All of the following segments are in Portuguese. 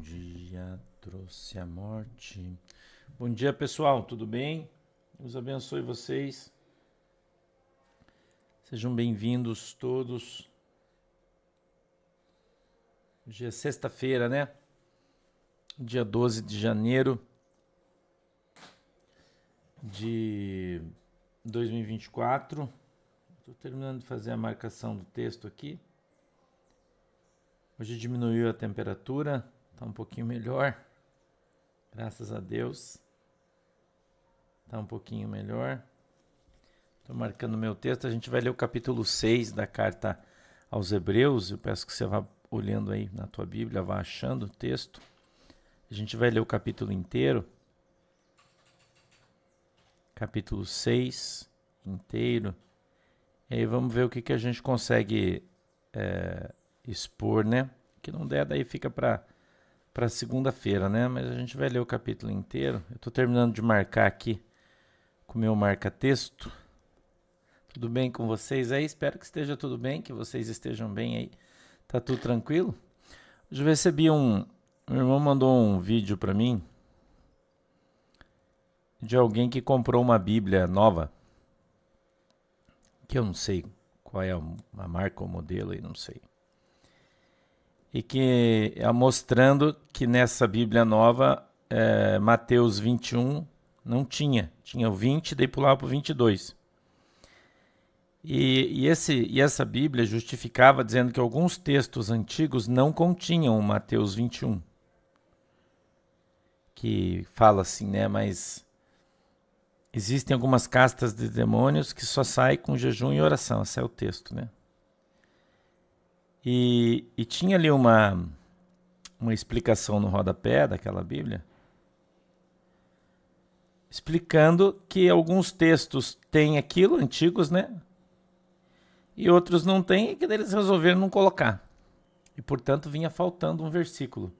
dia trouxe a morte. Bom dia, pessoal, tudo bem? Deus abençoe vocês. Sejam bem-vindos todos. Hoje é sexta-feira, né? Dia 12 de janeiro de 2024. Estou terminando de fazer a marcação do texto aqui. Hoje diminuiu a temperatura, está um pouquinho melhor. Graças a Deus. Está um pouquinho melhor. Estou marcando meu texto. A gente vai ler o capítulo 6 da carta aos Hebreus. Eu peço que você vá olhando aí na tua Bíblia, vá achando o texto. A gente vai ler o capítulo inteiro. Capítulo 6 inteiro. E aí vamos ver o que, que a gente consegue é, expor, né? Que não der, daí fica para para segunda-feira, né? Mas a gente vai ler o capítulo inteiro. Eu estou terminando de marcar aqui com o meu marca-texto. Tudo bem com vocês aí? Espero que esteja tudo bem, que vocês estejam bem aí. Tá tudo tranquilo? Hoje eu recebi um. Meu irmão mandou um vídeo para mim de alguém que comprou uma Bíblia nova. Que eu não sei qual é a marca ou modelo aí, não sei e que é mostrando que nessa Bíblia nova, é, Mateus 21 não tinha, tinha o 20, daí pulava para o 22. E, e, esse, e essa Bíblia justificava dizendo que alguns textos antigos não continham Mateus 21. Que fala assim, né? Mas existem algumas castas de demônios que só saem com jejum e oração. Esse é o texto, né? E, e tinha ali uma, uma explicação no rodapé daquela Bíblia, explicando que alguns textos têm aquilo, antigos, né? E outros não têm, e que eles resolveram não colocar. E portanto vinha faltando um versículo,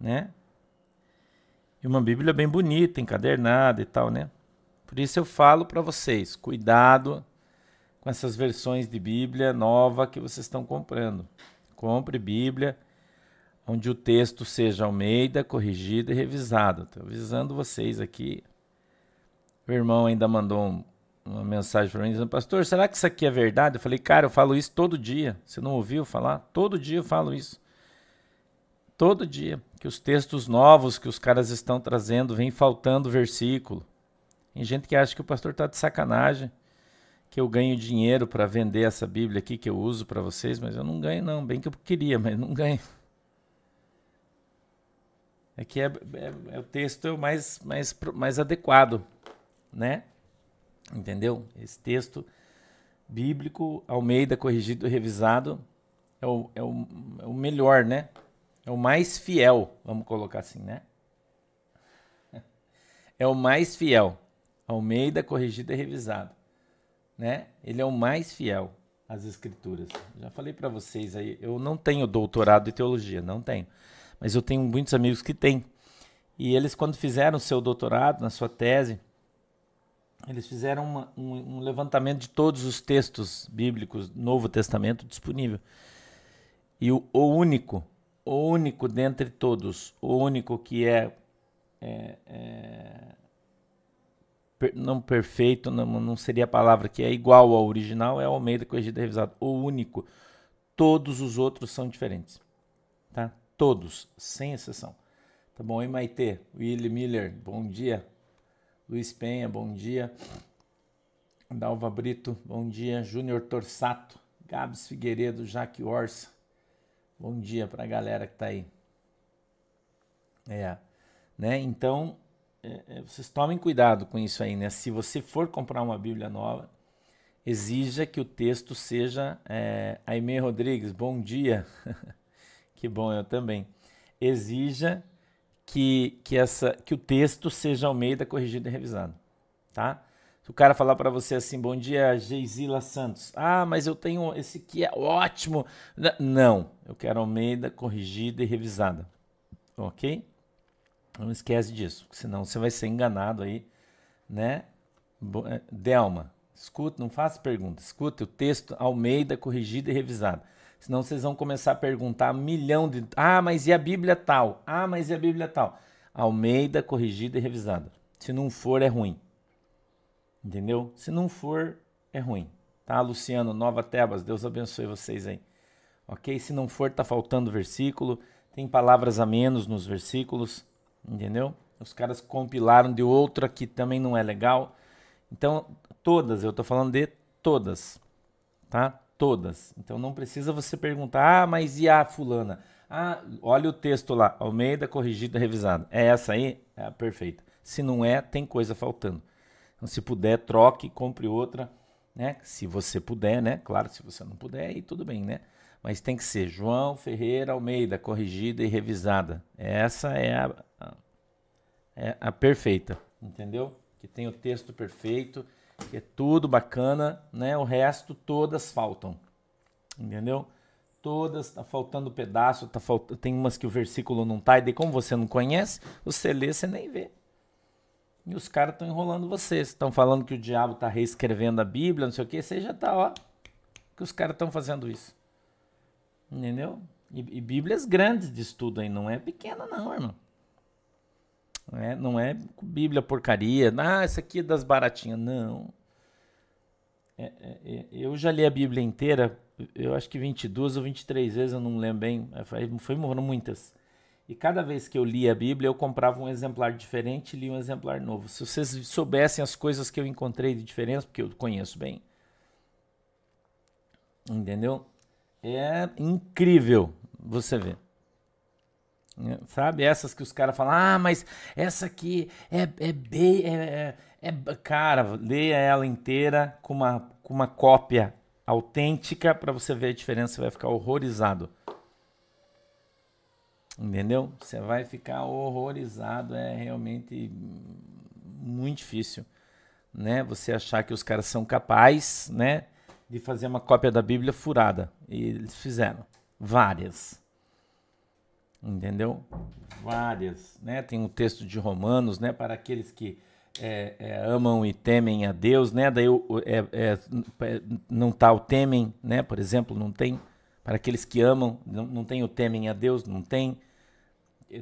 né? E uma Bíblia bem bonita, encadernada e tal, né? Por isso eu falo para vocês, cuidado com essas versões de Bíblia nova que vocês estão comprando. Compre Bíblia onde o texto seja Almeida, corrigido e revisado. Estou avisando vocês aqui. O irmão ainda mandou um, uma mensagem para mim dizendo: Pastor, será que isso aqui é verdade? Eu falei: Cara, eu falo isso todo dia. Você não ouviu falar? Todo dia eu falo isso. Todo dia. Que os textos novos que os caras estão trazendo vem faltando versículo. Tem gente que acha que o pastor está de sacanagem que eu ganho dinheiro para vender essa Bíblia aqui que eu uso para vocês, mas eu não ganho não, bem que eu queria, mas não ganho. É que é, é, é o texto mais, mais, mais adequado, né? Entendeu? Esse texto bíblico, Almeida, corrigido revisado, é o, é, o, é o melhor, né? É o mais fiel, vamos colocar assim, né? É o mais fiel. Almeida, corrigido e revisado né? Ele é o mais fiel às escrituras. Já falei para vocês aí, eu não tenho doutorado em teologia, não tenho. Mas eu tenho muitos amigos que têm. E eles quando fizeram o seu doutorado, na sua tese, eles fizeram uma, um, um, levantamento de todos os textos bíblicos, Novo Testamento disponível. E o, o único, o único dentre todos, o único que é, é, é não perfeito, não, não seria a palavra que é igual ao original, é o Almeida corrigido e revisado. O único. Todos os outros são diferentes. Tá? Todos, sem exceção. Tá bom? E Maite, Willy Miller, bom dia. Luiz Penha, bom dia. Dalva Brito, bom dia. Júnior Torsato, Gabs Figueiredo, Jaque Orsa. Bom dia para a galera que tá aí. É, né? Então, é, é, vocês tomem cuidado com isso aí, né? Se você for comprar uma Bíblia nova, exija que o texto seja é, Aimee Rodrigues, bom dia. que bom, eu também. Exija que, que, essa, que o texto seja Almeida corrigido e revisado, tá? Se o cara falar para você assim, bom dia, Geisila Santos. Ah, mas eu tenho esse que é ótimo. Não, eu quero Almeida corrigida e revisada. Ok? Não esquece disso, senão você vai ser enganado aí, né? É, Delma, escuta, não faça perguntas. Escuta o texto Almeida corrigido e revisado. Senão vocês vão começar a perguntar um milhão de. Ah, mas e a Bíblia tal? Ah, mas e a Bíblia tal? Almeida, corrigida e revisada. Se não for, é ruim. Entendeu? Se não for, é ruim. Tá, Luciano, Nova Tebas, Deus abençoe vocês aí. Ok? Se não for, tá faltando versículo. Tem palavras a menos nos versículos. Entendeu? Os caras compilaram de outra que também não é legal. Então, todas, eu tô falando de todas. Tá? Todas. Então não precisa você perguntar, ah, mas e a fulana? Ah, olha o texto lá, Almeida, corrigida, revisada. É essa aí? É a perfeita. Se não é, tem coisa faltando. Então, se puder, troque, compre outra, né? Se você puder, né? Claro, se você não puder, aí tudo bem, né? Mas tem que ser João Ferreira Almeida, corrigida e revisada. Essa é a, é a perfeita, entendeu? Que tem o texto perfeito, que é tudo bacana, né? O resto todas faltam. Entendeu? Todas tá faltando pedaço, tá falt... tem umas que o versículo não tá, e daí como você não conhece, você lê, você nem vê. E os caras estão enrolando você. Estão falando que o diabo está reescrevendo a Bíblia, não sei o que. Você já está, ó. Que os caras estão fazendo isso. Entendeu? E, e, Bíblias grandes de estudo aí. Não é pequena, não, irmão. Não é, não é Bíblia porcaria. Ah, essa aqui é das baratinhas. Não. É, é, é eu já li a Bíblia inteira, eu acho que 22 ou 23 vezes, eu não lembro bem. Foi, foi muitas. E cada vez que eu lia a Bíblia, eu comprava um exemplar diferente e lia um exemplar novo. Se vocês soubessem as coisas que eu encontrei de diferença, porque eu conheço bem. Entendeu? É incrível você ver. É, sabe? Essas que os caras falam, ah, mas essa aqui é, é, B, é, é, é, Cara, leia ela inteira com uma, com uma cópia autêntica para você ver a diferença, você vai ficar horrorizado. Entendeu? Você vai ficar horrorizado, é realmente muito difícil, né? Você achar que os caras são capazes, né, de fazer uma cópia da Bíblia furada. E eles fizeram várias entendeu? Várias, né? Tem um texto de Romanos, né? Para aqueles que é, é, amam e temem a Deus, né? Daí é, é, é, não tá o temem, né? Por exemplo, não tem. Para aqueles que amam, não, não tem o temem a Deus, não tem.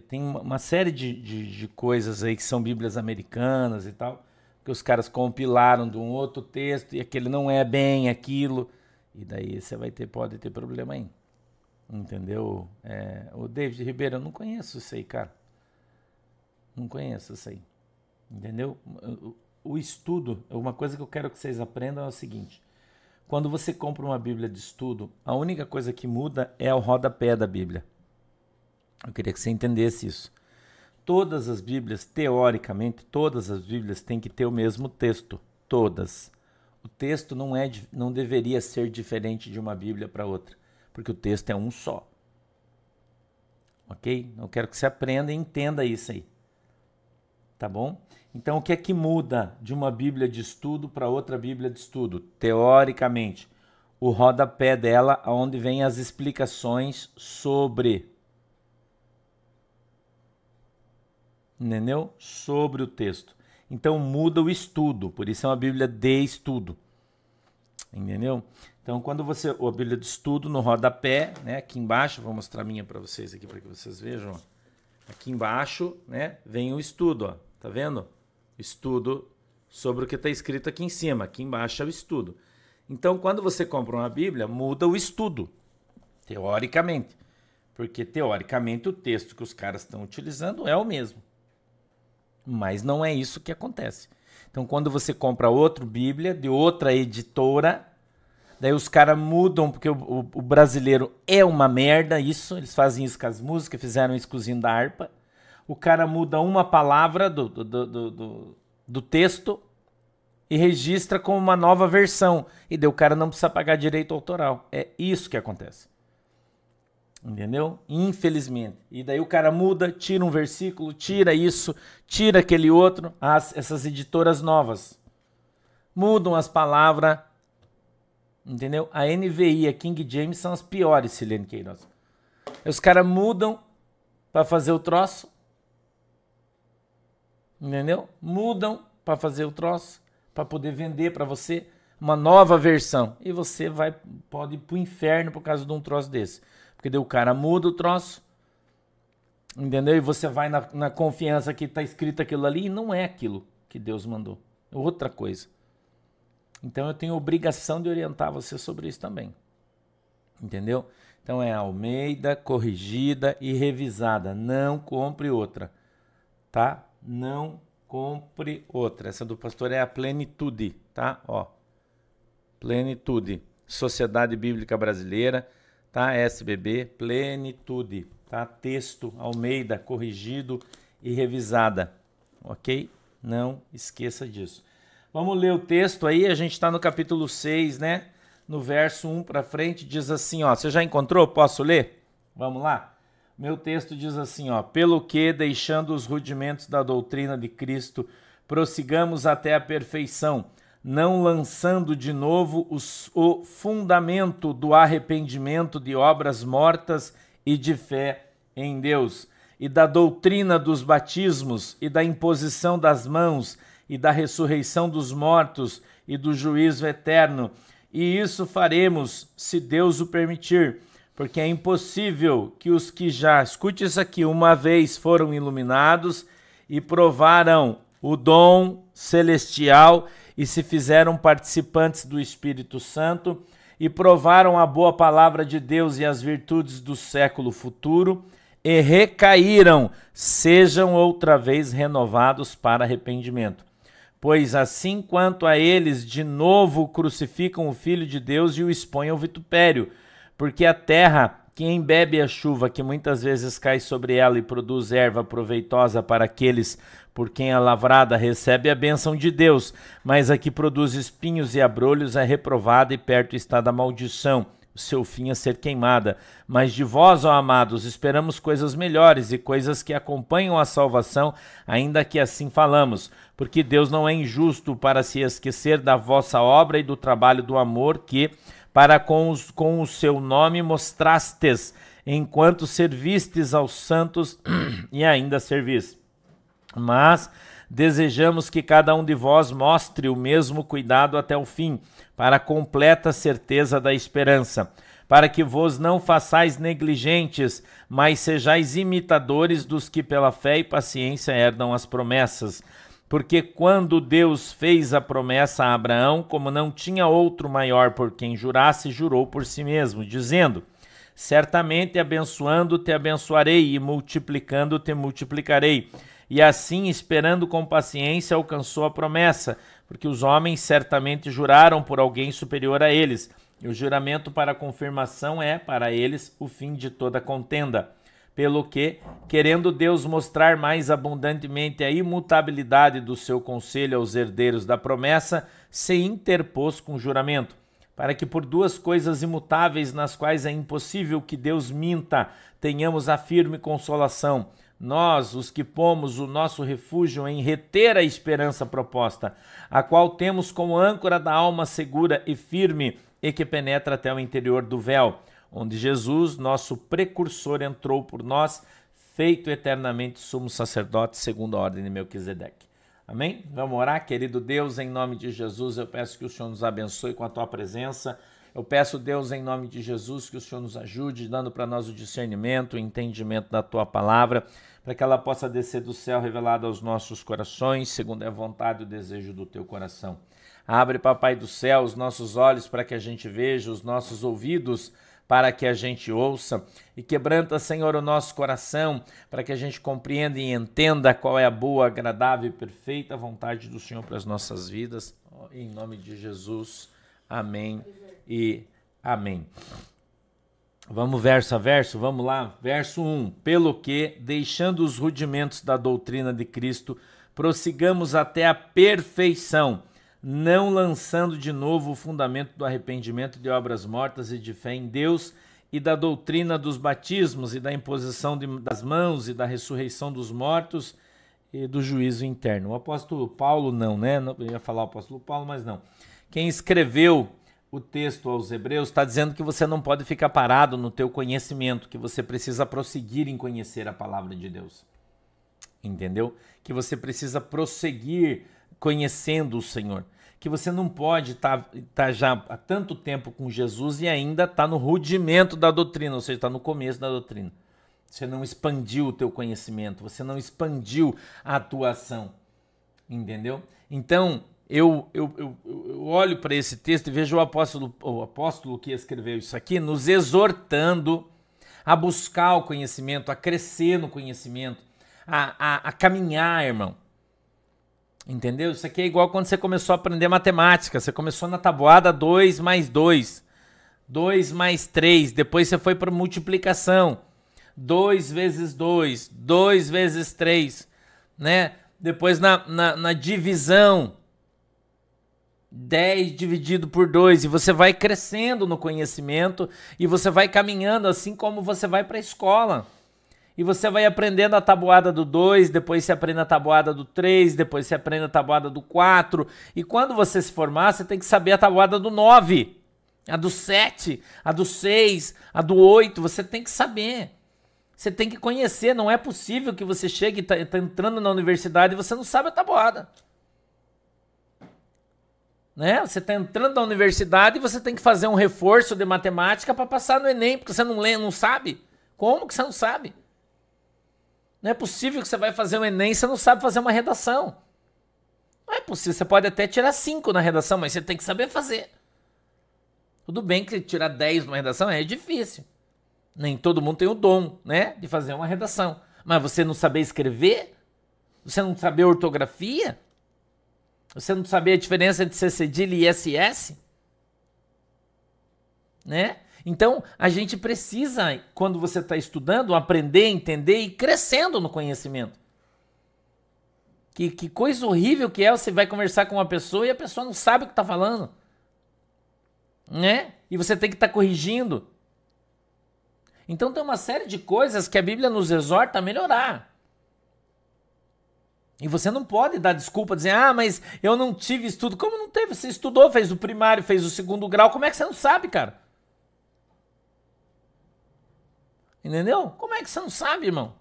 Tem uma série de, de, de coisas aí que são Bíblias americanas e tal, que os caras compilaram de um outro texto e aquele não é bem aquilo. E daí você vai ter, pode ter problema aí. Entendeu? É, o David Ribeiro, eu não conheço isso aí, cara. Não conheço isso aí. Entendeu? O, estudo, uma coisa que eu quero que vocês aprendam é o seguinte: quando você compra uma Bíblia de estudo, a única coisa que muda é o rodapé da Bíblia. Eu queria que você entendesse isso. Todas as Bíblias, teoricamente, todas as Bíblias têm que ter o mesmo texto. Todas. O texto não, é, não deveria ser diferente de uma Bíblia para outra porque o texto é um só. Ok? Eu quero que você aprenda e entenda isso aí. Tá bom? Então, o que é que muda de uma Bíblia de estudo para outra Bíblia de estudo? Teoricamente, o rodapé dela, onde vem as explicações sobre. Entendeu? Sobre o texto. Então, muda o estudo, por isso é uma Bíblia de estudo. Entendeu? Então, quando você. A Bíblia de estudo no rodapé, né? Aqui embaixo, vou mostrar a minha para vocês aqui para que vocês vejam. Aqui embaixo, né? Vem o estudo, ó. Tá vendo? Estudo sobre o que está escrito aqui em cima. Aqui embaixo é o estudo. Então, quando você compra uma Bíblia, muda o estudo, teoricamente. Porque, teoricamente, o texto que os caras estão utilizando é o mesmo. Mas não é isso que acontece. Então, quando você compra outra Bíblia de outra editora, Daí os caras mudam, porque o, o, o, brasileiro é uma merda, isso. Eles fazem isso com as músicas, fizeram isso com da harpa. O cara muda uma palavra do, do, do, do, do texto e registra como uma nova versão. E daí o cara não precisa pagar direito autoral. É isso que acontece. Entendeu? Infelizmente. E daí o cara muda, tira um versículo, tira isso, tira aquele outro. As, essas editoras novas mudam as palavras Entendeu? A NVI a King James são as piores, Silene Queiroz. Os caras mudam para fazer o troço. Entendeu? Mudam para fazer o troço, para poder vender para você. uma nova versão. E você vai pode ir pro inferno por causa de um troço desse. Porque o cara muda o troço, entendeu? E você vai na, na confiança que está escrito aquilo ali e não é aquilo que Deus mandou. É outra coisa. Então eu tenho obrigação de orientar você sobre isso também. Entendeu? Então é Almeida, corrigida e revisada. Não compre outra. Tá? Não compre outra. Essa do pastor é a plenitude, tá? Ó. Plenitude. Sociedade Bíblica Brasileira, tá? SBB, plenitude, tá? Texto Almeida, corrigido e revisada. OK? Não esqueça disso. Vamos ler o texto aí, a gente está no capítulo 6, né? No verso 1 para frente, diz assim, ó. Você já encontrou? Posso ler? Vamos lá? Meu texto diz assim, ó: Pelo que, deixando os rudimentos da doutrina de Cristo, prossigamos até a perfeição, não lançando de novo os, o fundamento do arrependimento de obras mortas e de fé em Deus, e da doutrina dos batismos e da imposição das mãos e da ressurreição dos mortos e do juízo eterno. E isso faremos, se Deus o permitir, porque é impossível que os que já, escute isso aqui, uma vez foram iluminados e provaram o dom celestial e se fizeram participantes do Espírito Santo e provaram a boa palavra de Deus e as virtudes do século futuro e recaíram, sejam outra vez renovados para arrependimento pois assim quanto a eles de novo crucificam o Filho de Deus e o expõem ao vitupério, porque a terra que embebe a chuva que muitas vezes cai sobre ela e produz erva proveitosa para aqueles por quem a lavrada recebe a bênção de Deus, mas a que produz espinhos e abrolhos é reprovada e perto está da maldição o seu fim a ser queimada. Mas de vós, ó amados, esperamos coisas melhores e coisas que acompanham a salvação, ainda que assim falamos, porque Deus não é injusto para se esquecer da vossa obra e do trabalho do amor que, para com, os, com o seu nome, mostrastes, enquanto servistes aos santos e ainda servis. Mas desejamos que cada um de vós mostre o mesmo cuidado até o fim para a completa certeza da esperança, para que vos não façais negligentes, mas sejais imitadores dos que pela fé e paciência herdam as promessas. Porque quando Deus fez a promessa a Abraão, como não tinha outro maior por quem jurasse, jurou por si mesmo, dizendo: Certamente abençoando te abençoarei e multiplicando te multiplicarei. E assim, esperando com paciência, alcançou a promessa porque os homens certamente juraram por alguém superior a eles, e o juramento para confirmação é, para eles, o fim de toda contenda. Pelo que, querendo Deus mostrar mais abundantemente a imutabilidade do seu conselho aos herdeiros da promessa, se interpôs com juramento, para que por duas coisas imutáveis nas quais é impossível que Deus minta, tenhamos a firme consolação nós, os que pomos o nosso refúgio em reter a esperança proposta, a qual temos como âncora da alma segura e firme e que penetra até o interior do véu, onde Jesus, nosso precursor, entrou por nós, feito eternamente sumo sacerdote segundo a ordem de Melquisedeque. Amém? Vamos orar, querido Deus, em nome de Jesus, eu peço que o Senhor nos abençoe com a tua presença. Eu peço, Deus, em nome de Jesus, que o Senhor nos ajude, dando para nós o discernimento, o entendimento da tua palavra para que ela possa descer do céu revelada aos nossos corações, segundo a vontade e o desejo do teu coração. Abre, Papai do céu, os nossos olhos para que a gente veja, os nossos ouvidos para que a gente ouça e quebranta, Senhor, o nosso coração para que a gente compreenda e entenda qual é a boa, agradável e perfeita vontade do Senhor para as nossas vidas. Em nome de Jesus. Amém e amém. Vamos verso a verso, vamos lá. Verso 1: Pelo que, deixando os rudimentos da doutrina de Cristo, prossigamos até a perfeição, não lançando de novo o fundamento do arrependimento de obras mortas e de fé em Deus e da doutrina dos batismos e da imposição de, das mãos e da ressurreição dos mortos e do juízo interno. O apóstolo Paulo não, né? Eu ia falar o apóstolo Paulo, mas não. Quem escreveu o texto aos Hebreus está dizendo que você não pode ficar parado no teu conhecimento, que você precisa prosseguir em conhecer a palavra de Deus. Entendeu? Que você precisa prosseguir conhecendo o Senhor que você não pode estar tá, tá já há tanto tempo com Jesus e ainda estar tá no rudimento da doutrina, ou seja, está no começo da doutrina. Você não expandiu o teu conhecimento, você não expandiu a atuação. Entendeu? Então, eu, eu, eu, eu olho para esse texto e vejo o apóstolo, o apóstolo que escreveu isso aqui nos exortando a buscar o conhecimento, a crescer no conhecimento, a, a, a caminhar, irmão. Entendeu? Isso aqui é igual quando você começou a aprender matemática. Você começou na tabuada 2 mais 2, 2 mais 3, depois você foi para multiplicação. 2 vezes 2, 2 vezes 3, né? Depois na, na, na divisão, 10 dividido por 2, e você vai crescendo no conhecimento e você vai caminhando assim como você vai para a escola. E você vai aprendendo a tabuada do 2, depois você aprende a tabuada do 3, depois você aprende a tabuada do 4. E quando você se formar, você tem que saber a tabuada do 9, a do 7, a do 6, a do 8. Você tem que saber. Você tem que conhecer. Não é possível que você chegue e está tá entrando na universidade e você não sabe a tabuada. Né? Você está entrando na universidade e você tem que fazer um reforço de matemática para passar no Enem, porque você não lê, não sabe. Como que você não sabe? Não é possível que você vai fazer um Enem e você não sabe fazer uma redação. Não é possível. Você pode até tirar 5 na redação, mas você tem que saber fazer. Tudo bem que tirar 10 numa redação é difícil. Nem todo mundo tem o dom, né, de fazer uma redação. Mas você não saber escrever? Você não saber ortografia? Você não saber a diferença entre C cedilha e SS? Né? Então, a gente precisa, quando você está estudando, aprender, entender e crescendo no conhecimento. Que, que coisa horrível que é você vai conversar com uma pessoa e a pessoa não sabe o que está falando. Né? E você tem que estar tá corrigindo. Então tem uma série de coisas que a Bíblia nos exorta a melhorar. E você não pode dar desculpa, dizer, ah, mas eu não tive estudo. Como não teve? Você estudou, fez o primário, fez o segundo grau. Como é que você não sabe, cara? Entendeu? Como é que você não sabe, irmão?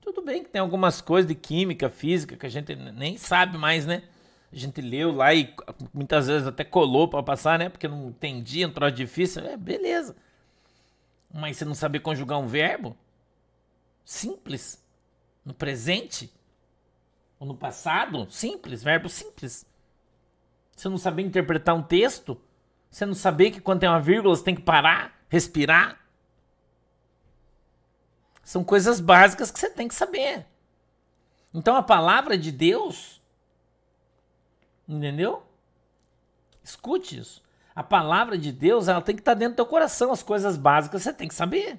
Tudo bem que tem algumas coisas de química, física que a gente nem sabe mais, né? A gente leu lá e muitas vezes até colou para passar, né? Porque não entendia, um troço difícil. É, beleza. Mas você não saber conjugar um verbo? Simples. No presente? Ou no passado? Simples, verbo simples. Você não saber interpretar um texto? Você não saber que quando tem uma vírgula você tem que parar? respirar. São coisas básicas que você tem que saber. Então a palavra de Deus, entendeu? Escute isso. A palavra de Deus, ela tem que estar dentro do teu coração. As coisas básicas você tem que saber.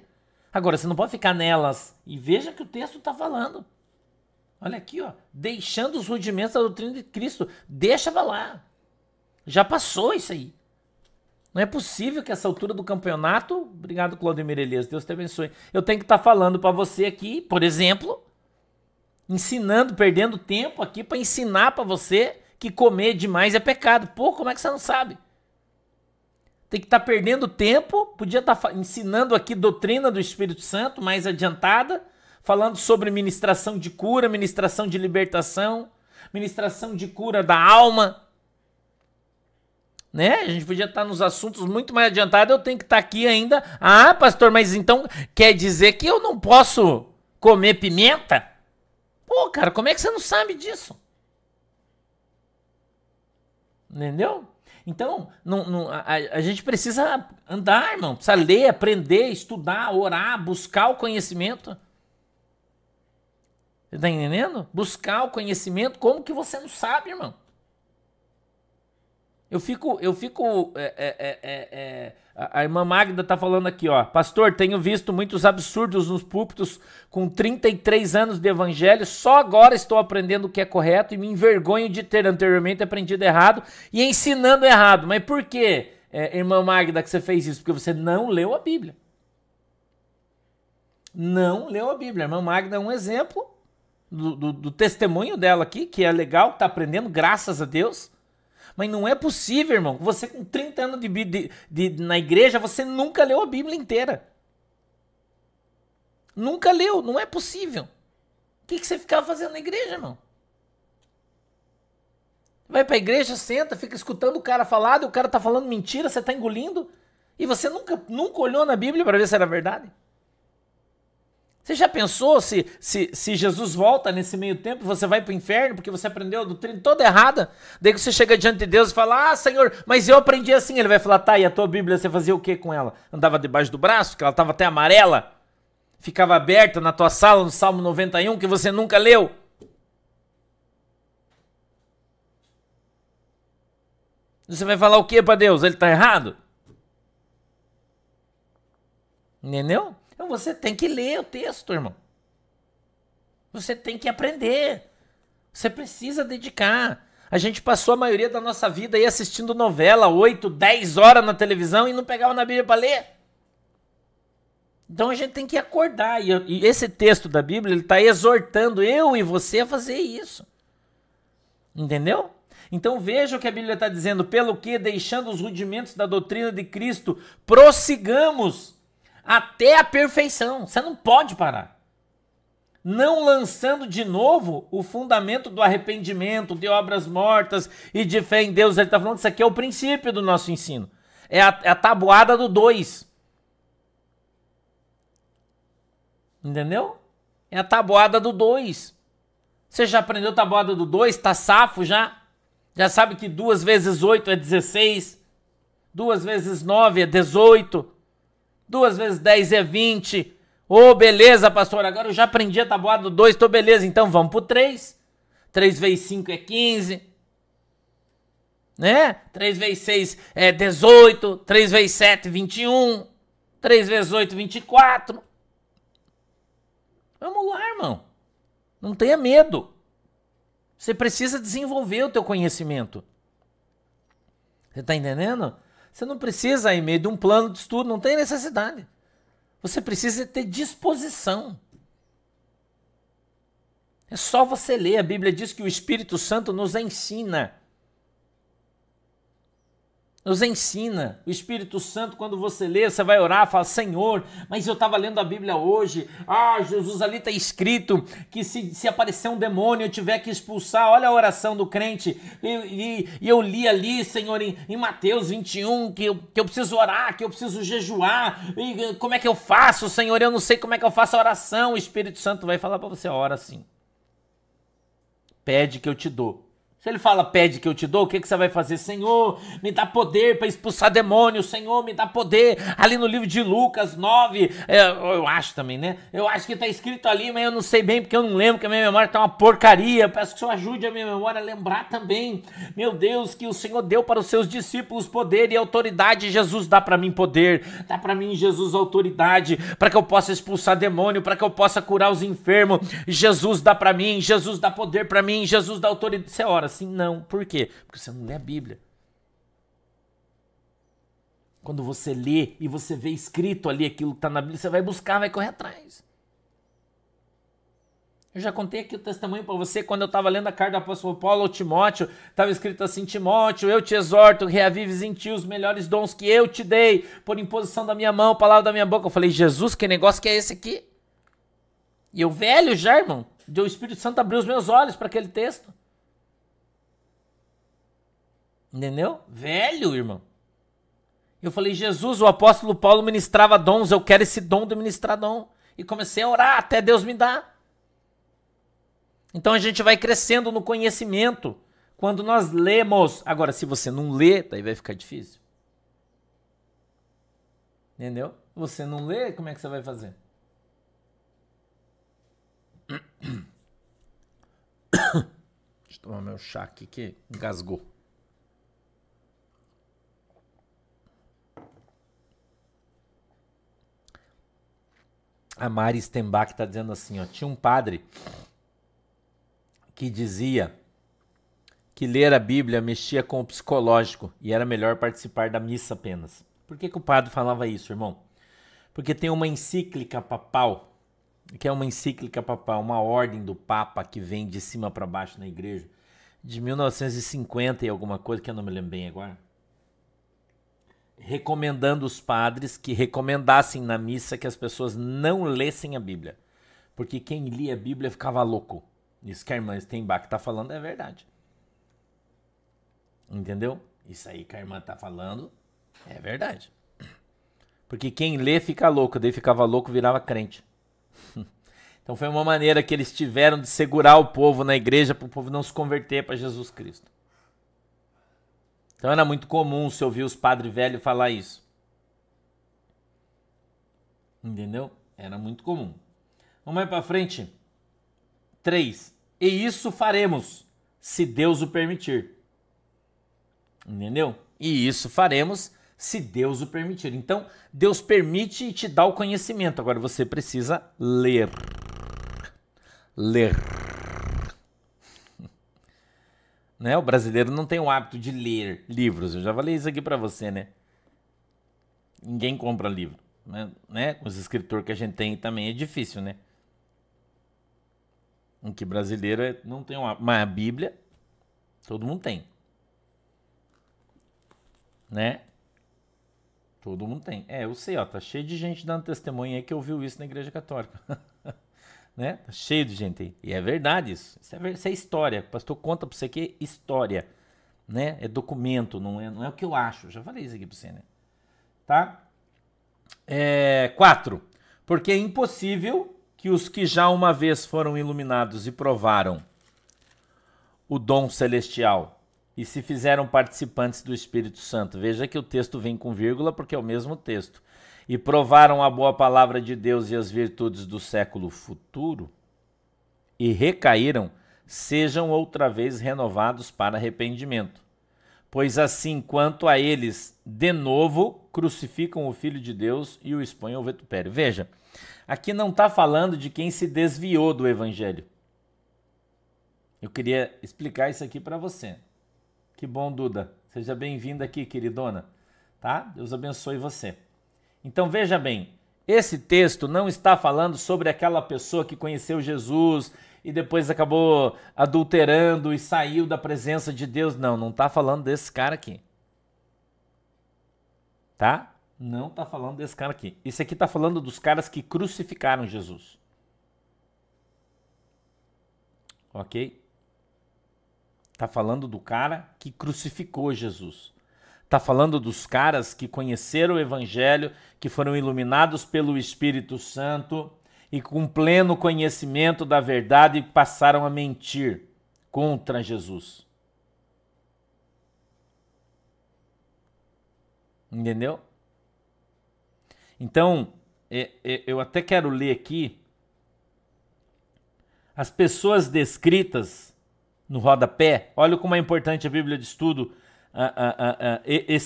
Agora, você não pode ficar nelas. E veja que o texto está falando. Olha aqui, ó. Deixando os rudimentos da doutrina de Cristo. Deixa lá. Já passou isso aí. Não é possível que essa altura do campeonato, obrigado Claudemir Elias, Deus te abençoe. Eu tenho que estar tá falando para você aqui, por exemplo, ensinando, perdendo tempo aqui para ensinar para você que comer demais é pecado. Pô, como é que você não sabe? Tem que estar tá perdendo tempo, podia estar tá ensinando aqui doutrina do Espírito Santo mais adiantada, falando sobre ministração de cura, ministração de libertação, ministração de cura da alma né? A gente podia estar nos assuntos muito mais adiantados, eu tenho que estar aqui ainda. Ah, pastor, mas então quer dizer que eu não posso comer pimenta? Pô, cara, como é que você não sabe disso? Entendeu? Então, não, não, a, a, gente precisa andar, irmão. Precisa ler, aprender, estudar, orar, buscar o conhecimento. Você tá entendendo? Buscar o conhecimento, como que você não sabe, irmão? Eu fico, eu fico. É, é, é, é, é a irmã Magda tá falando aqui, ó. Pastor, tenho visto muitos absurdos nos púlpitos com 33 anos de evangelho. Só agora estou aprendendo o que é correto e me envergonho de ter anteriormente aprendido errado e ensinando errado. Mas por que, é, irmã Magda, que você fez isso? Porque você não leu a Bíblia. Não leu a Bíblia. A irmã Magda é um exemplo do, do, do testemunho dela aqui, que é legal, tá aprendendo, graças a Deus mas não é possível, irmão. Você com 30 anos de, de, de, na igreja, você nunca leu a Bíblia inteira. Nunca leu, não é possível. O que, que você ficava fazendo na igreja, irmão? Vai pra igreja, senta, fica escutando o cara falar, e o cara tá falando mentira, você tá engolindo. E você nunca, nunca olhou na Bíblia para ver se era verdade? Você já pensou se, se, se Jesus volta nesse meio tempo você vai para o inferno porque você aprendeu a doutrina toda errada? Daí que você chega diante de Deus e fala: Ah, Senhor, mas eu aprendi assim. Ele vai falar: Tá, e a tua Bíblia você fazia o que com ela? Andava debaixo do braço, que ela estava até amarela? Ficava aberta na tua sala no Salmo 91 que você nunca leu? Você vai falar o que para Deus? Ele está errado? Entendeu? Então você tem que ler o texto, irmão. Você tem que aprender. Você precisa dedicar. A gente passou a maioria da nossa vida aí assistindo novela, 8, 10 horas na televisão e não pegava na Bíblia para ler. Então a gente tem que acordar. E, esse texto da Bíblia ele está exortando eu e você a fazer isso. Entendeu? Então veja o que a Bíblia está dizendo. Pelo que, deixando os rudimentos da doutrina de Cristo, prossigamos até a perfeição. Você não pode parar. Não lançando de novo o fundamento do arrependimento, de obras mortas e de fé em Deus. Ele está falando isso aqui é o princípio do nosso ensino. É a, é a tabuada do 2. Entendeu? É a tabuada do 2. Você já aprendeu a tabuada do 2? Está safo já? Já sabe que 2 vezes 8 é 16? 2 vezes 9 é 18? Duas vezes 10 é 20. Ô, oh, beleza, pastor. Agora eu já aprendi a tabuada do 2, tô beleza. Então vamos pro 3. 3 vezes 5 é 15. Né? 3 vezes 6 é 18. 3 vezes 7, 21. 3 vezes 8, 24. Vamos lá, irmão. Não tenha medo. Você precisa desenvolver o teu conhecimento. Você está entendendo? Você não precisa ir meio de um plano de estudo, não tem necessidade. Você precisa ter disposição. É só você ler. A Bíblia diz que o Espírito Santo nos ensina nos ensina. O Espírito Santo, quando você lê, você vai orar, fala: Senhor, mas eu estava lendo a Bíblia hoje. Ah, Jesus, ali está escrito que se, se aparecer um demônio eu tiver que expulsar, olha a oração do crente. E, e, e eu li ali, Senhor, em, em, Mateus 21, que eu, que eu preciso orar, que eu preciso jejuar. E, como é que eu faço, Senhor? Eu não sei como é que eu faço a oração. O Espírito Santo vai falar para você: ora assim. Pede que eu te dou. Se ele fala, pede que eu te dou, o que, que você vai fazer? Senhor, me dá poder para expulsar demônio. Senhor, me dá poder. Ali no livro de Lucas 9, é, eu acho também, né? Eu acho que está escrito ali, mas eu não sei bem porque eu não lembro, que a minha memória está uma porcaria. Peço que o Senhor ajude a minha memória a lembrar também. Meu Deus, que o Senhor deu para os seus discípulos poder e autoridade. Jesus dá para mim poder, dá para mim, Jesus, autoridade, para que eu possa expulsar demônio, para que eu possa curar os enfermos. Jesus dá para mim, Jesus dá poder para mim, Jesus dá autoridade. Você ora assim? Não. Por quê? Porque você não lê a Bíblia. Quando você lê e você vê escrito ali aquilo que está na Bíblia, você vai buscar, vai correr atrás. Eu já contei aqui o testemunho para você quando eu estava lendo a carta do apóstolo Paulo ao Timóteo, estava escrito assim: Timóteo, eu te exorto, reavives em ti os melhores dons que eu te dei, por imposição da minha mão, palavra da minha boca. Eu falei, Jesus, que negócio que é esse aqui? E eu, velho já, irmão, o Espírito Santo abriu os meus olhos para aquele texto. Entendeu? Velho, irmão. Eu falei, Jesus, o apóstolo Paulo ministrava dons, eu quero esse dom de ministrar dom. E comecei a orar até Deus me dar. Então a gente vai crescendo no conhecimento quando nós lemos. Agora, se você não lê, daí vai ficar difícil. Entendeu? Você não lê, como é que você vai fazer? Deixa eu tomar meu chá aqui que engasgou. A Mari Stenbach está dizendo assim: ó, tinha um padre que dizia que ler a Bíblia mexia com o psicológico e era melhor participar da missa apenas. Por que, que o padre falava isso, irmão? Porque tem uma encíclica papal, que é uma encíclica papal, uma ordem do Papa que vem de cima para baixo na igreja, de 1950 e alguma coisa, que eu não me lembro bem agora recomendando os padres que recomendassem na missa que as pessoas não lessem a Bíblia. Porque quem lia a Bíblia ficava louco. Isso que a irmã Steinbach está falando é verdade. Entendeu? Isso aí que a irmã tá falando é verdade. Porque quem lê fica louco, daí ficava louco, virava crente. Então foi uma maneira que eles tiveram de segurar o povo na igreja para o povo não se converter para Jesus Cristo. Então era muito comum se ouvir os padres velhos falar isso. Entendeu? Era muito comum. Vamos mais para frente. 3. E isso faremos, se Deus o permitir. Entendeu? E isso faremos se Deus o permitir. Então, Deus permite e te dá o conhecimento. Agora você precisa ler. Ler. Né? O brasileiro não tem o hábito de ler livros. Eu já falei isso aqui para você, né? Ninguém compra livro, né? né? Os escritores que a gente tem também é difícil, né? Em que brasileiro é, não tem um hábito. Mas a Bíblia, todo mundo tem. Né? Todo mundo tem. É, eu sei, ó, tá cheio de gente dando testemunho aí que ouviu isso na igreja católica. né? Tá cheio de gente aí. E é verdade isso. Isso é, isso é história. O pastor conta pra você que é história. Né? É documento, não é, não é o que eu acho. Já falei isso aqui pra você, né? Tá? É, quatro. Porque é impossível que os que já uma vez foram iluminados e provaram o dom celestial e se fizeram participantes do Espírito Santo. Veja que o texto vem com vírgula porque é o mesmo texto. E provaram a boa palavra de Deus e as virtudes do século futuro e recaíram, sejam outra vez renovados para arrependimento. Pois assim, quanto a eles, de novo, crucificam o Filho de Deus e o expõem ao vitupério. Veja, aqui não está falando de quem se desviou do Evangelho. Eu queria explicar isso aqui para você. Que bom, Duda. Seja bem-vinda aqui, queridona. Tá? Deus abençoe você. Então veja bem, esse texto não está falando sobre aquela pessoa que conheceu Jesus e depois acabou adulterando e saiu da presença de Deus. Não, não está falando desse cara aqui. Tá? Não está falando desse cara aqui. Isso aqui está falando dos caras que crucificaram Jesus. Ok? Está falando do cara que crucificou Jesus. Está falando dos caras que conheceram o Evangelho, que foram iluminados pelo Espírito Santo e com pleno conhecimento da verdade passaram a mentir contra Jesus. Entendeu? Então, é, é, eu até quero ler aqui as pessoas descritas no rodapé. Olha como é importante a Bíblia de Estudo,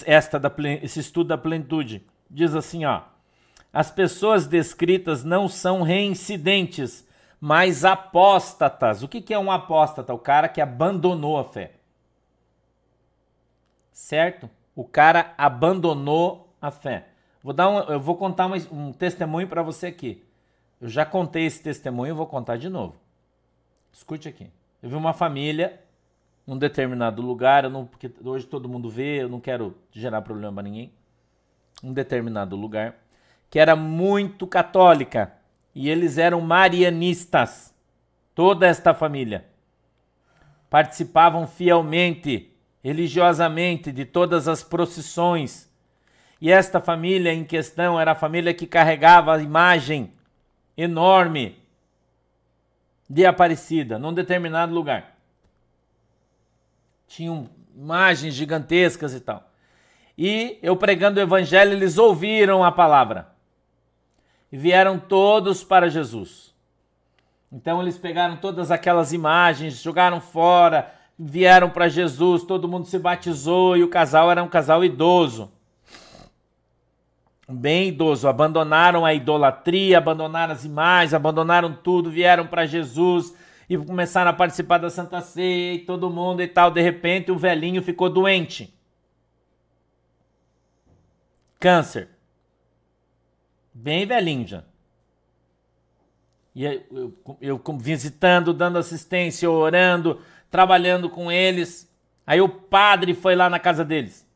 esta da, esse estudo da plenitude. Diz assim, ó. As pessoas descritas não são reincidentes, mas apóstatas. O que, que é um apóstata? O cara que abandonou a fé. Certo? O cara abandonou a fé. Vou dar um, eu vou contar um, um testemunho para você aqui. Eu já contei esse testemunho, vou contar de novo. Escute aqui. Eu vi uma família num determinado lugar, não, porque hoje todo mundo vê, eu não quero gerar problema para ninguém. Um determinado lugar que era muito católica e eles eram marianistas. Toda esta família participavam fielmente, religiosamente de todas as procissões. E esta família em questão era a família que carregava a imagem enorme de Aparecida, num determinado lugar. Tinham imagens gigantescas e tal. E eu pregando o evangelho, eles ouviram a palavra. E vieram todos para Jesus. Então eles pegaram todas aquelas imagens, jogaram fora, vieram para Jesus, todo mundo se batizou e o casal era um casal idoso bem idoso, abandonaram a idolatria, abandonaram as imagens, abandonaram tudo, vieram para Jesus e começaram a participar da Santa Ceia e todo mundo e tal. De repente, o velhinho ficou doente. Câncer. Bem velhinho já. E eu, eu, eu visitando, dando assistência, orando, trabalhando com eles. Aí o padre foi lá na casa deles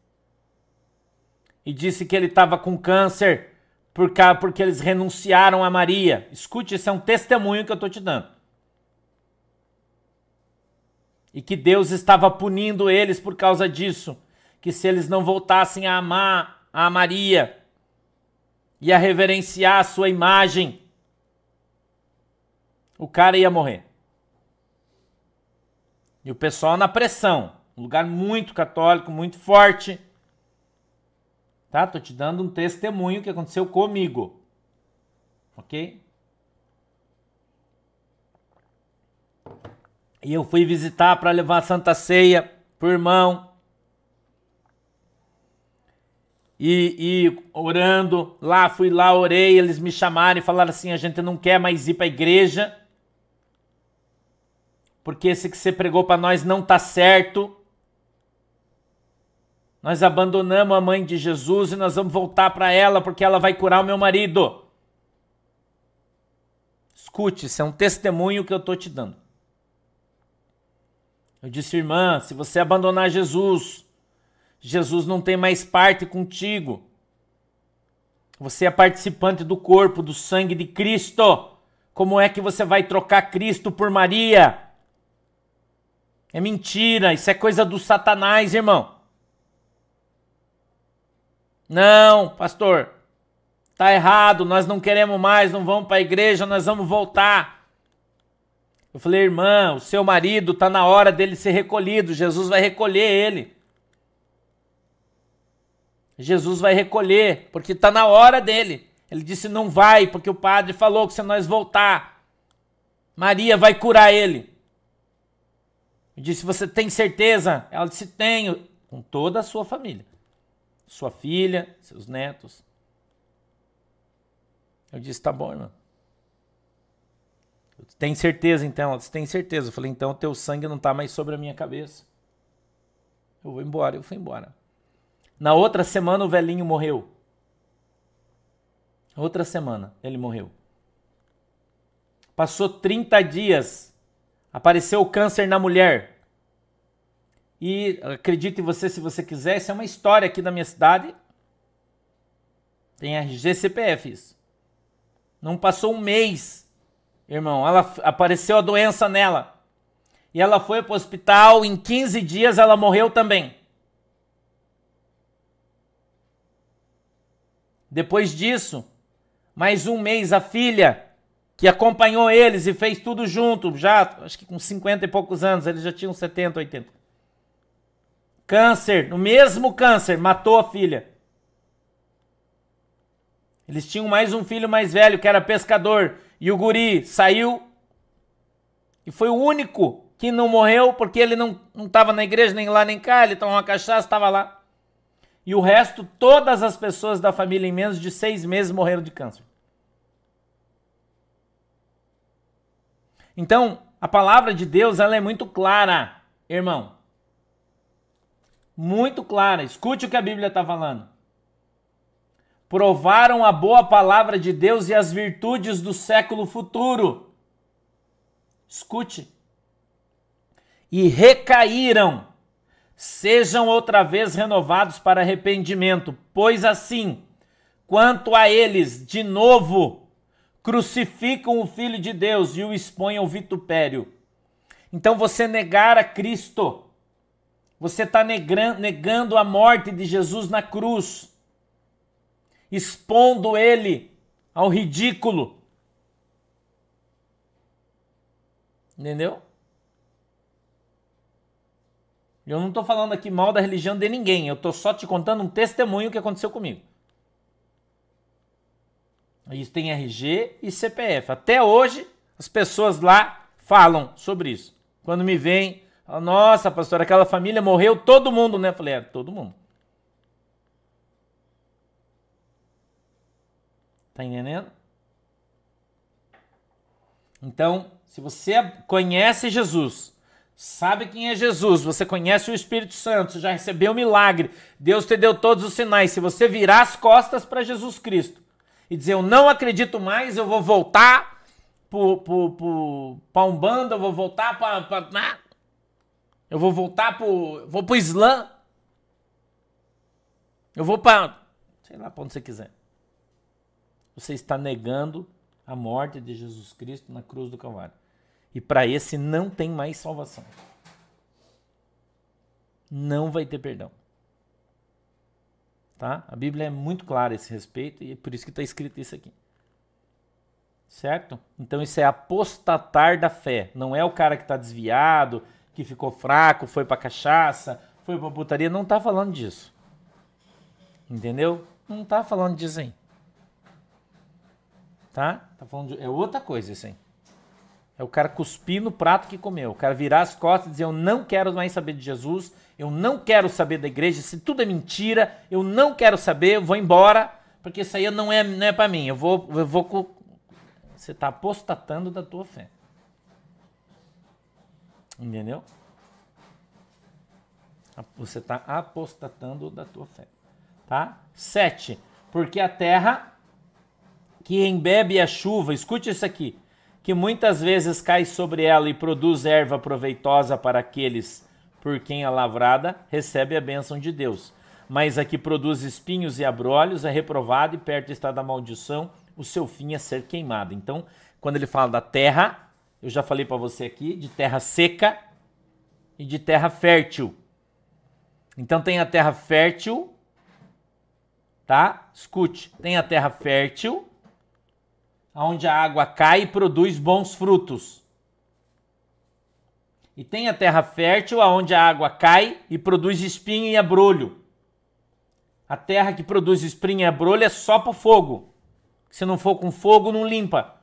e disse que ele estava com câncer porque eles renunciaram a Maria. Escute, isso é um testemunho que eu estou te dando. E que Deus estava punindo eles por causa disso, que se eles não voltassem a amar a Maria e a reverenciar a sua imagem, o cara ia morrer. E o pessoal na pressão, um lugar muito católico, muito forte. Tá? Tô te dando um testemunho que aconteceu comigo. OK? E eu fui visitar para levar a Santa Ceia pro irmão. E, e, orando lá, fui lá, orei, eles me chamaram e falaram assim: a gente não quer mais ir para a igreja, porque esse que você pregou para nós não tá certo. Nós abandonamos a mãe de Jesus e nós vamos voltar para ela porque ela vai curar o meu marido. Escute, isso é um testemunho que eu tô te dando. Eu disse, irmã, se você abandonar Jesus, Jesus não tem mais parte contigo. Você é participante do corpo, do sangue de Cristo. Como é que você vai trocar Cristo por Maria? É mentira, isso é coisa do Satanás, irmão. Não, pastor, tá errado, nós não queremos mais, não vamos para a igreja, nós vamos voltar. Eu falei, irmã, o seu marido está na hora dele ser recolhido, Jesus vai recolher ele. Jesus vai recolher, porque está na hora dele. Ele disse: não vai, porque o padre falou que se nós voltar, Maria vai curar ele. Eu disse: você tem certeza? Ela disse: tenho, com toda a sua família, sua filha, seus netos. Eu disse: tá bom, irmão. Tem certeza então? Ela disse, tem certeza. Eu falei, então teu sangue não está mais sobre a minha cabeça. Eu vou embora, eu fui embora. Na outra semana o velhinho morreu. Outra semana ele morreu. Passou 30 dias. Apareceu o câncer na mulher. E acredite você se você quiser, isso é uma história aqui da minha cidade. Tem RG CPF isso. Não passou um mês irmão, ela apareceu a doença nela. E ela foi para o hospital, em 15 dias ela morreu também. Depois disso, mais um mês, a filha que acompanhou eles e fez tudo junto, já acho que com 50 e poucos anos, eles já tinham 70, 80. Câncer, no mesmo câncer, matou a filha. Eles tinham mais um filho mais velho que era pescador. E o guri saiu e foi o único que não morreu porque ele não estava na igreja nem lá nem cá, ele tomou uma cachaça, estava lá. E o resto, todas as pessoas da família em menos de seis meses morreram de câncer. Então, a palavra de Deus ela é muito clara, irmão. Muito clara. Escute o que a Bíblia está falando provaram a boa palavra de Deus e as virtudes do século futuro. Escute. E recaíram. Sejam outra vez renovados para arrependimento, pois assim, quanto a eles, de novo, crucificam o Filho de Deus e o expõem ao vitupério. Então você negar a Cristo, você está negando a morte de Jesus na cruz expondo ele ao ridículo. Entendeu? Eu não estou falando aqui mal da religião de ninguém, eu estou só te contando um testemunho que aconteceu comigo. Isso tem RG e CPF. Até hoje, as pessoas lá falam sobre isso. Quando me vem, nossa, pastor, aquela família morreu todo mundo, né? Eu falei, é, todo mundo. Tá entendendo? Então, se você conhece Jesus, sabe quem é Jesus, você conhece o Espírito Santo, você já recebeu o milagre, Deus te deu todos os sinais. Se você virar as costas para Jesus Cristo e dizer, eu não acredito mais, eu vou voltar para Umbanda, eu vou voltar para. Eu vou voltar para vou o Islã. Eu vou para. Sei lá para onde você quiser você está negando a morte de Jesus Cristo na cruz do Calvário. E para esse não tem mais salvação. não vai ter perdão. Tá? A Bíblia é muito clara a esse respeito e é por isso que está escrito isso aqui. Certo? Então isso é apostatar da fé. Não é o cara que está desviado, que ficou fraco, foi para cachaça, foi para putaria. Não está falando disso. Entendeu? Não está falando disso aí. Tá? Tá falando de... É outra coisa isso. É o cara cuspir no prato que comeu. O cara virar as costas e dizer: Eu não quero mais saber de Jesus, eu não quero saber da igreja, se tudo é mentira, eu não quero saber, eu vou embora, porque isso aí não é, não é para mim. Eu vou, eu vou. Você está apostatando da tua fé. Entendeu? Você está apostatando da tua fé. Tá? Sete. Porque a terra que embebe a chuva, escute isso aqui que muitas vezes cai sobre ela e produz erva proveitosa para aqueles por quem é lavrada, recebe a bênção de Deus. Mas a que produz espinhos e abrolhos é reprovada e perto está da maldição, o seu fim é ser queimado. Então, quando ele fala da terra, eu já falei para você aqui, de terra seca e de terra fértil. Então tem a terra fértil, tá? Escute, tem a terra fértil, onde a água cai e produz bons frutos. E tem a terra fértil, onde a água cai e produz espinho e abrolho. A terra que produz espinho e abrolho é só para fogo. Se não for com fogo, não limpa.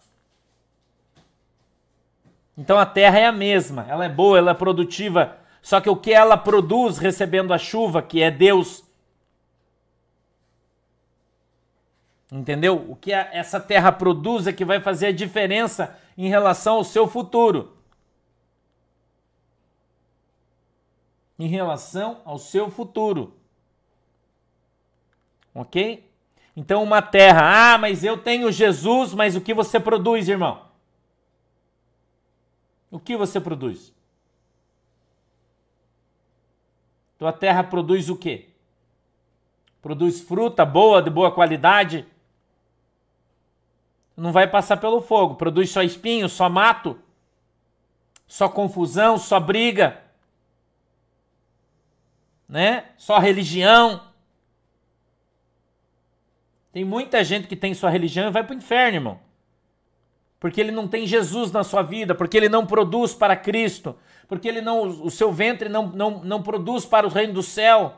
Então a terra é a mesma, ela é boa, ela é produtiva. Só que o que ela produz recebendo a chuva, que é Deus, Entendeu? O que a, essa terra produz é que vai fazer a diferença em relação ao seu futuro. Em relação ao seu futuro. Ok? Então, uma terra, ah, mas eu tenho Jesus, mas o que você produz, irmão? O que você produz? Tua terra produz o quê? Produz fruta boa, de boa qualidade? Não vai passar pelo fogo. Produz só espinho, só mato, só confusão, só briga, né? Só religião. Tem muita gente que tem sua religião e vai para o inferno, irmão. Porque ele não tem Jesus na sua vida, porque ele não produz para Cristo, porque ele não, o seu ventre não, não, não produz para o reino do céu,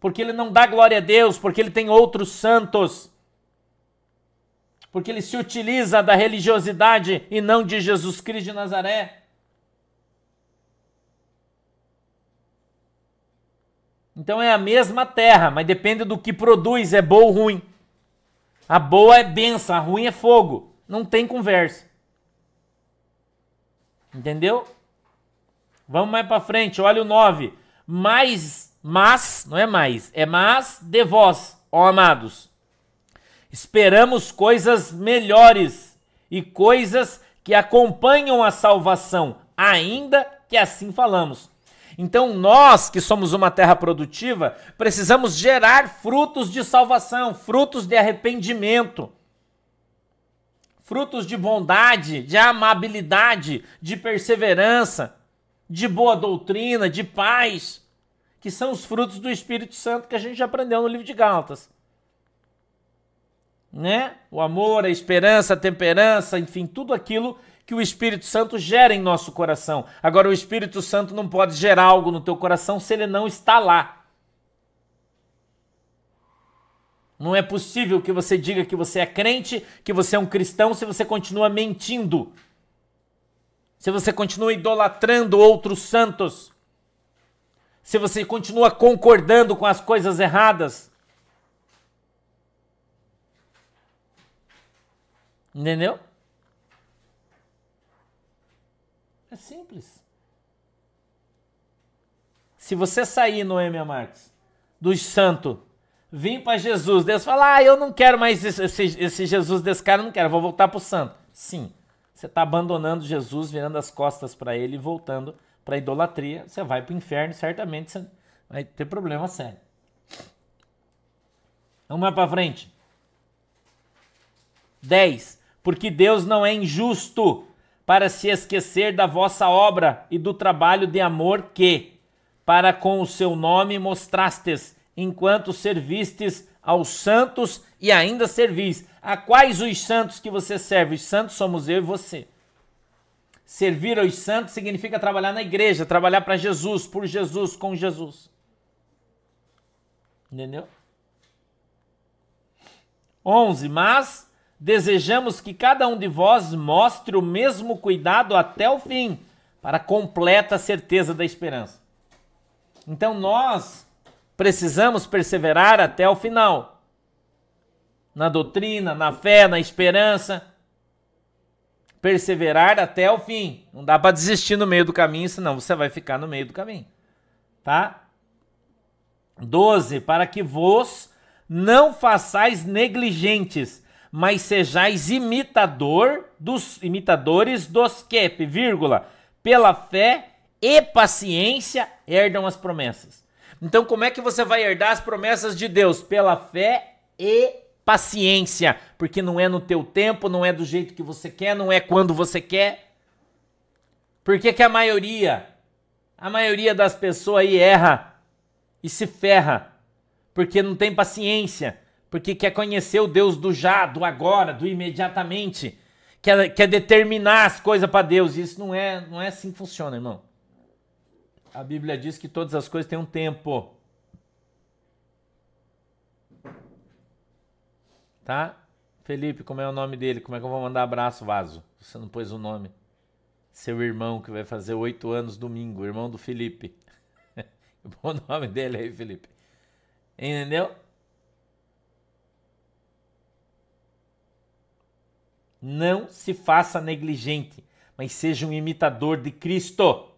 porque ele não dá glória a Deus, porque ele tem outros santos porque ele se utiliza da religiosidade e não de Jesus Cristo de Nazaré. Então é a mesma terra, mas depende do que produz, é boa ou ruim. A boa é benção, a ruim é fogo. Não tem conversa. Entendeu? Vamos mais para frente, olha o 9. Mais, mas, não é mais, é mas de vós, ó amados Esperamos coisas melhores e coisas que acompanham a salvação, ainda que assim falamos. Então, nós que somos uma terra produtiva, precisamos gerar frutos de salvação, frutos de arrependimento, frutos de bondade, de amabilidade, de perseverança, de boa doutrina, de paz, que são os frutos do Espírito Santo que a gente já aprendeu no livro de Gálatas né? O amor, a esperança, a temperança, enfim, tudo aquilo que o Espírito Santo gera em nosso coração. Agora, o Espírito Santo não pode gerar algo no teu coração se ele não está lá. Não é possível que você diga que você é crente, que você é um cristão, se você continua mentindo. Se você continua idolatrando outros santos. Se você continua concordando com as coisas erradas. Entendeu? É simples. Se você sair, Noêmia Marques, dos santos, vir para Jesus, Deus fala, ah, eu não quero mais esse, esse, Jesus desse cara, não quero, vou voltar para o santo. Sim, você está abandonando Jesus, virando as costas para ele e voltando para a idolatria, você vai para o inferno, certamente você vai ter problema sério. Vamos mais para frente. 10 porque Deus não é injusto para se esquecer da vossa obra e do trabalho de amor que, para com o seu nome mostrastes, enquanto servistes aos santos e ainda servis. A quais os santos que você serve? Os santos somos eu e você. Servir aos santos significa trabalhar na igreja, trabalhar para Jesus, por Jesus, com Jesus. Entendeu? 11. Mas desejamos que cada um de vós mostre o mesmo cuidado até o fim, para completa certeza da esperança. Então nós precisamos perseverar até o final. Na doutrina, na fé, na esperança. Perseverar até o fim. Não dá para desistir no meio do caminho, senão você vai ficar no meio do caminho. Tá? 12. Para que vos não façais negligentes, mas sejais imitador dos imitadores dos que, vírgula, pela fé e paciência herdam as promessas. Então, como é que você vai herdar as promessas de Deus? Pela fé e paciência, porque não é no teu tempo, não é do jeito que você quer, não é quando você quer. Por que, que a maioria, a maioria das pessoas aí erra e se ferra porque não tem paciência, porque quer conhecer o Deus do já, do agora, do imediatamente, quer, quer determinar as coisas para Deus. Isso não é, não é assim que funciona, irmão. A Bíblia diz que todas as coisas têm um tempo. Tá? Felipe, como é o nome dele? Como é que eu vou mandar abraço, Vaso? Você não pôs o nome. Seu irmão que vai fazer oito anos domingo, irmão do Felipe. o nome dele aí, Felipe. Entendeu? Não se faça negligente, mas seja um imitador de Cristo.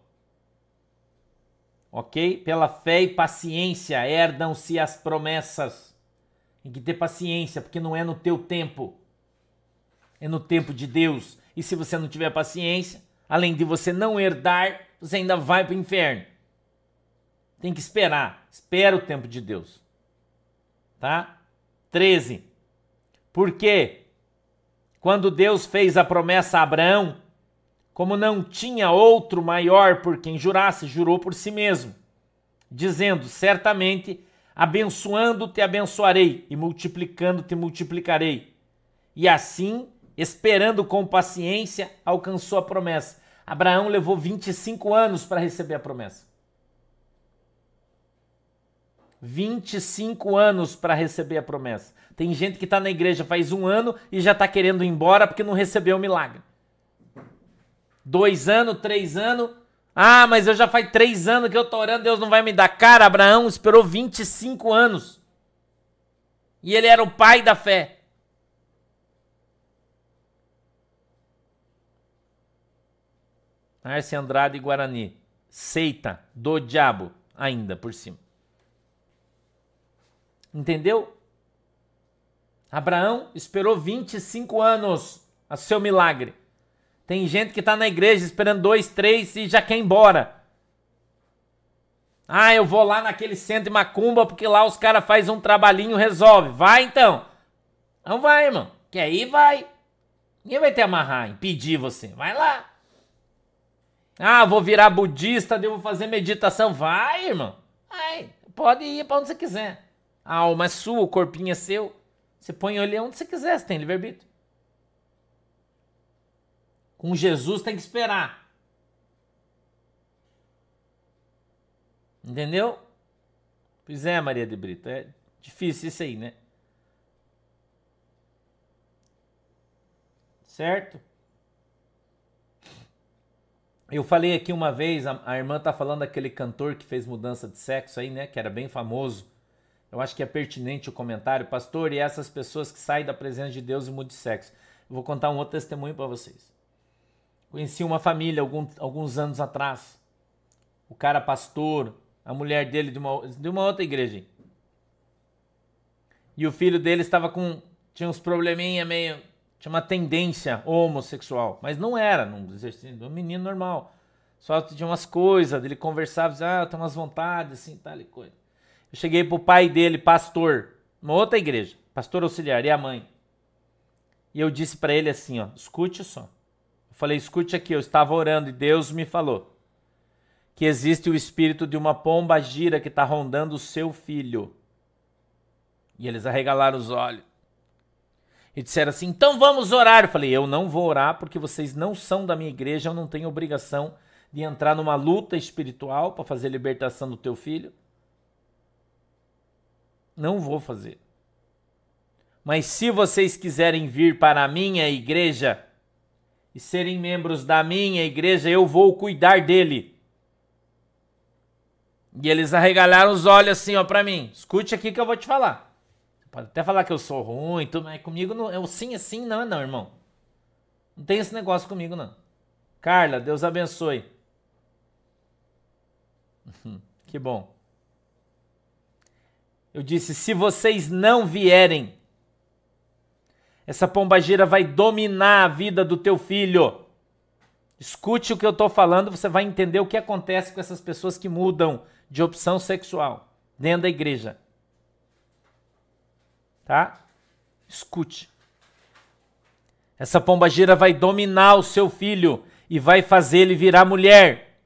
Ok? Pela fé e paciência herdam-se as promessas. Tem que ter paciência, porque não é no teu tempo, é no tempo de Deus. E se você não tiver paciência, além de você não herdar, você ainda vai para o inferno. Tem que esperar. Espera o tempo de Deus tá? 13. Porque quando Deus fez a promessa a Abraão, como não tinha outro maior por quem jurasse, jurou por si mesmo, dizendo: Certamente, abençoando-te abençoarei, e multiplicando-te multiplicarei. E assim, esperando com paciência, alcançou a promessa. Abraão levou 25 anos para receber a promessa. 25 anos para receber a promessa. Tem gente que está na igreja faz um ano e já está querendo ir embora porque não recebeu o milagre. Dois anos, três anos. Ah, mas eu já faz três anos que eu estou orando, Deus não vai me dar. Cara, Abraão esperou 25 anos. E ele era o pai da fé. Arce Andrade Guarani. Seita do diabo, ainda por cima. Entendeu? Abraão esperou 25 anos a seu milagre. Tem gente que está na igreja esperando dois, três e já quer ir embora. Ah, eu vou lá naquele centro de macumba porque lá os caras fazem um trabalhinho resolve. Vai então. Não vai, irmão. Quer ir, vai. Ninguém vai te amarrar, impedir você. Vai lá. Ah, vou virar budista, devo fazer meditação. Vai, irmão. Vai. Pode ir para onde você quiser. A alma é sua, o corpinho é seu. Você põe ele onde você quiser, você tem livre-arbítrio. Com Jesus tem que esperar. Entendeu? Pois é, Maria de Brito. É difícil isso aí, né? Certo? Eu falei aqui uma vez, a, a irmã tá falando daquele cantor que fez mudança de sexo aí, né? Que era bem famoso. Eu acho que é pertinente o comentário, pastor, e essas pessoas que saem da presença de Deus e mudam de sexo. Eu vou contar um outro testemunho para vocês. Conheci uma família algum, alguns anos atrás. O cara pastor, a mulher dele de uma, de uma outra igreja. E o filho dele estava com. tinha uns probleminha meio. tinha uma tendência homossexual. Mas não era, não exercia, um menino normal. Só tinha umas coisas, ele conversava, dizia, ah, tem umas vontades, assim, tal e coisa. Eu cheguei pro pai dele, pastor, uma outra igreja, pastor auxiliar, e a mãe. E eu disse para ele assim, ó, escute só. Eu falei, escute aqui, eu estava orando e Deus me falou que existe o espírito de uma pomba gira que está rondando o seu filho. E eles arregalaram os olhos. E disseram assim: então vamos orar. Eu falei: eu não vou orar porque vocês não são da minha igreja, eu não tenho obrigação de entrar numa luta espiritual para fazer a libertação do teu filho. Não vou fazer. Mas se vocês quiserem vir para a minha igreja e serem membros da minha igreja, eu vou cuidar dele. E eles arregalaram os olhos assim, ó, para mim. Escute aqui que eu vou te falar. Pode até falar que eu sou ruim, tudo, mas comigo não, eu sim assim não é não, irmão. Não tem esse negócio comigo não. Carla, Deus abençoe. que bom. Eu disse: se vocês não vierem, essa pombagira vai dominar a vida do teu filho. Escute o que eu estou falando, você vai entender o que acontece com essas pessoas que mudam de opção sexual dentro da igreja. Tá? Escute. Essa pombagira vai dominar o seu filho e vai fazer ele virar mulher.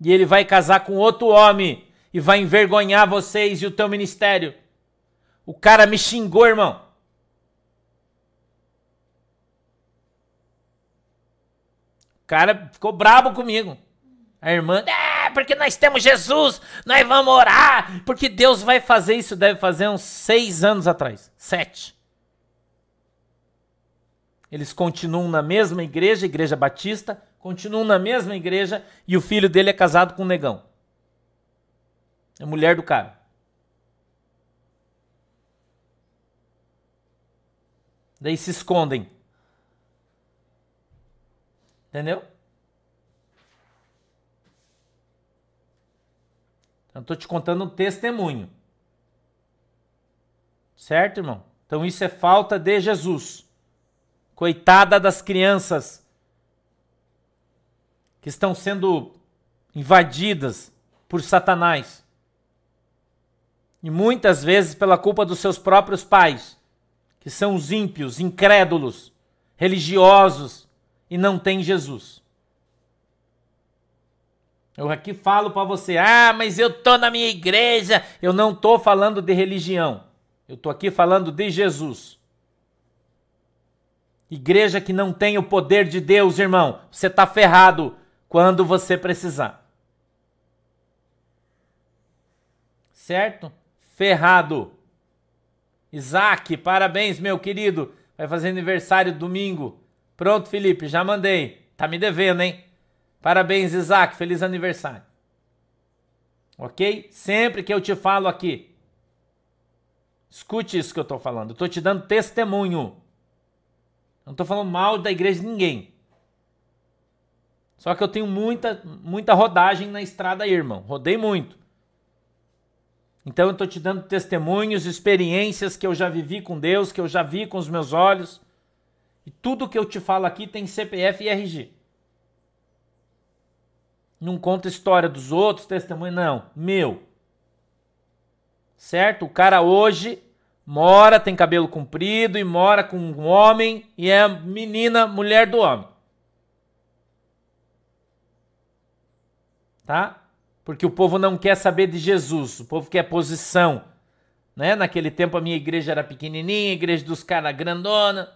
E ele vai casar com outro homem e vai envergonhar vocês e o teu ministério. O cara me xingou, irmão. O cara ficou brabo comigo. A irmã, é, porque nós temos Jesus, nós vamos orar, porque Deus vai fazer isso. Deve fazer uns seis anos atrás, sete. Eles continuam na mesma igreja, igreja batista, continuam na mesma igreja e o filho dele é casado com um negão. É mulher do cara. Daí se escondem. Entendeu? Eu estou te contando um testemunho. Certo, irmão? Então isso é falta de Jesus. Coitada das crianças que estão sendo invadidas por Satanás. E muitas vezes pela culpa dos seus próprios pais, que são os ímpios, incrédulos, religiosos e não têm Jesus. Eu aqui falo para você, ah, mas eu tô na minha igreja. Eu não tô falando de religião. Eu tô aqui falando de Jesus. Igreja que não tem o poder de Deus, irmão, você tá ferrado quando você precisar. Certo? Ferrado. Isaac, parabéns, meu querido. Vai fazer aniversário domingo. Pronto, Felipe, já mandei. Tá me devendo, hein? Parabéns, Isaac. Feliz aniversário. Ok? Sempre que eu te falo aqui, escute isso que eu tô falando. Eu tô te dando testemunho. Não tô falando mal da igreja de ninguém. Só que eu tenho muita, muita rodagem na estrada aí, irmão. Rodei muito. Então eu estou te dando testemunhos, experiências que eu já vivi com Deus, que eu já vi com os meus olhos. E tudo que eu te falo aqui tem CPF e RG. Não conta história dos outros, testemunho, não. Meu. Certo? O cara hoje mora, tem cabelo comprido e mora com um homem e é menina, mulher do homem. Tá? Porque o povo não quer saber de Jesus, o povo quer posição. Né? Naquele tempo a minha igreja era pequenininha, a igreja dos caras grandona.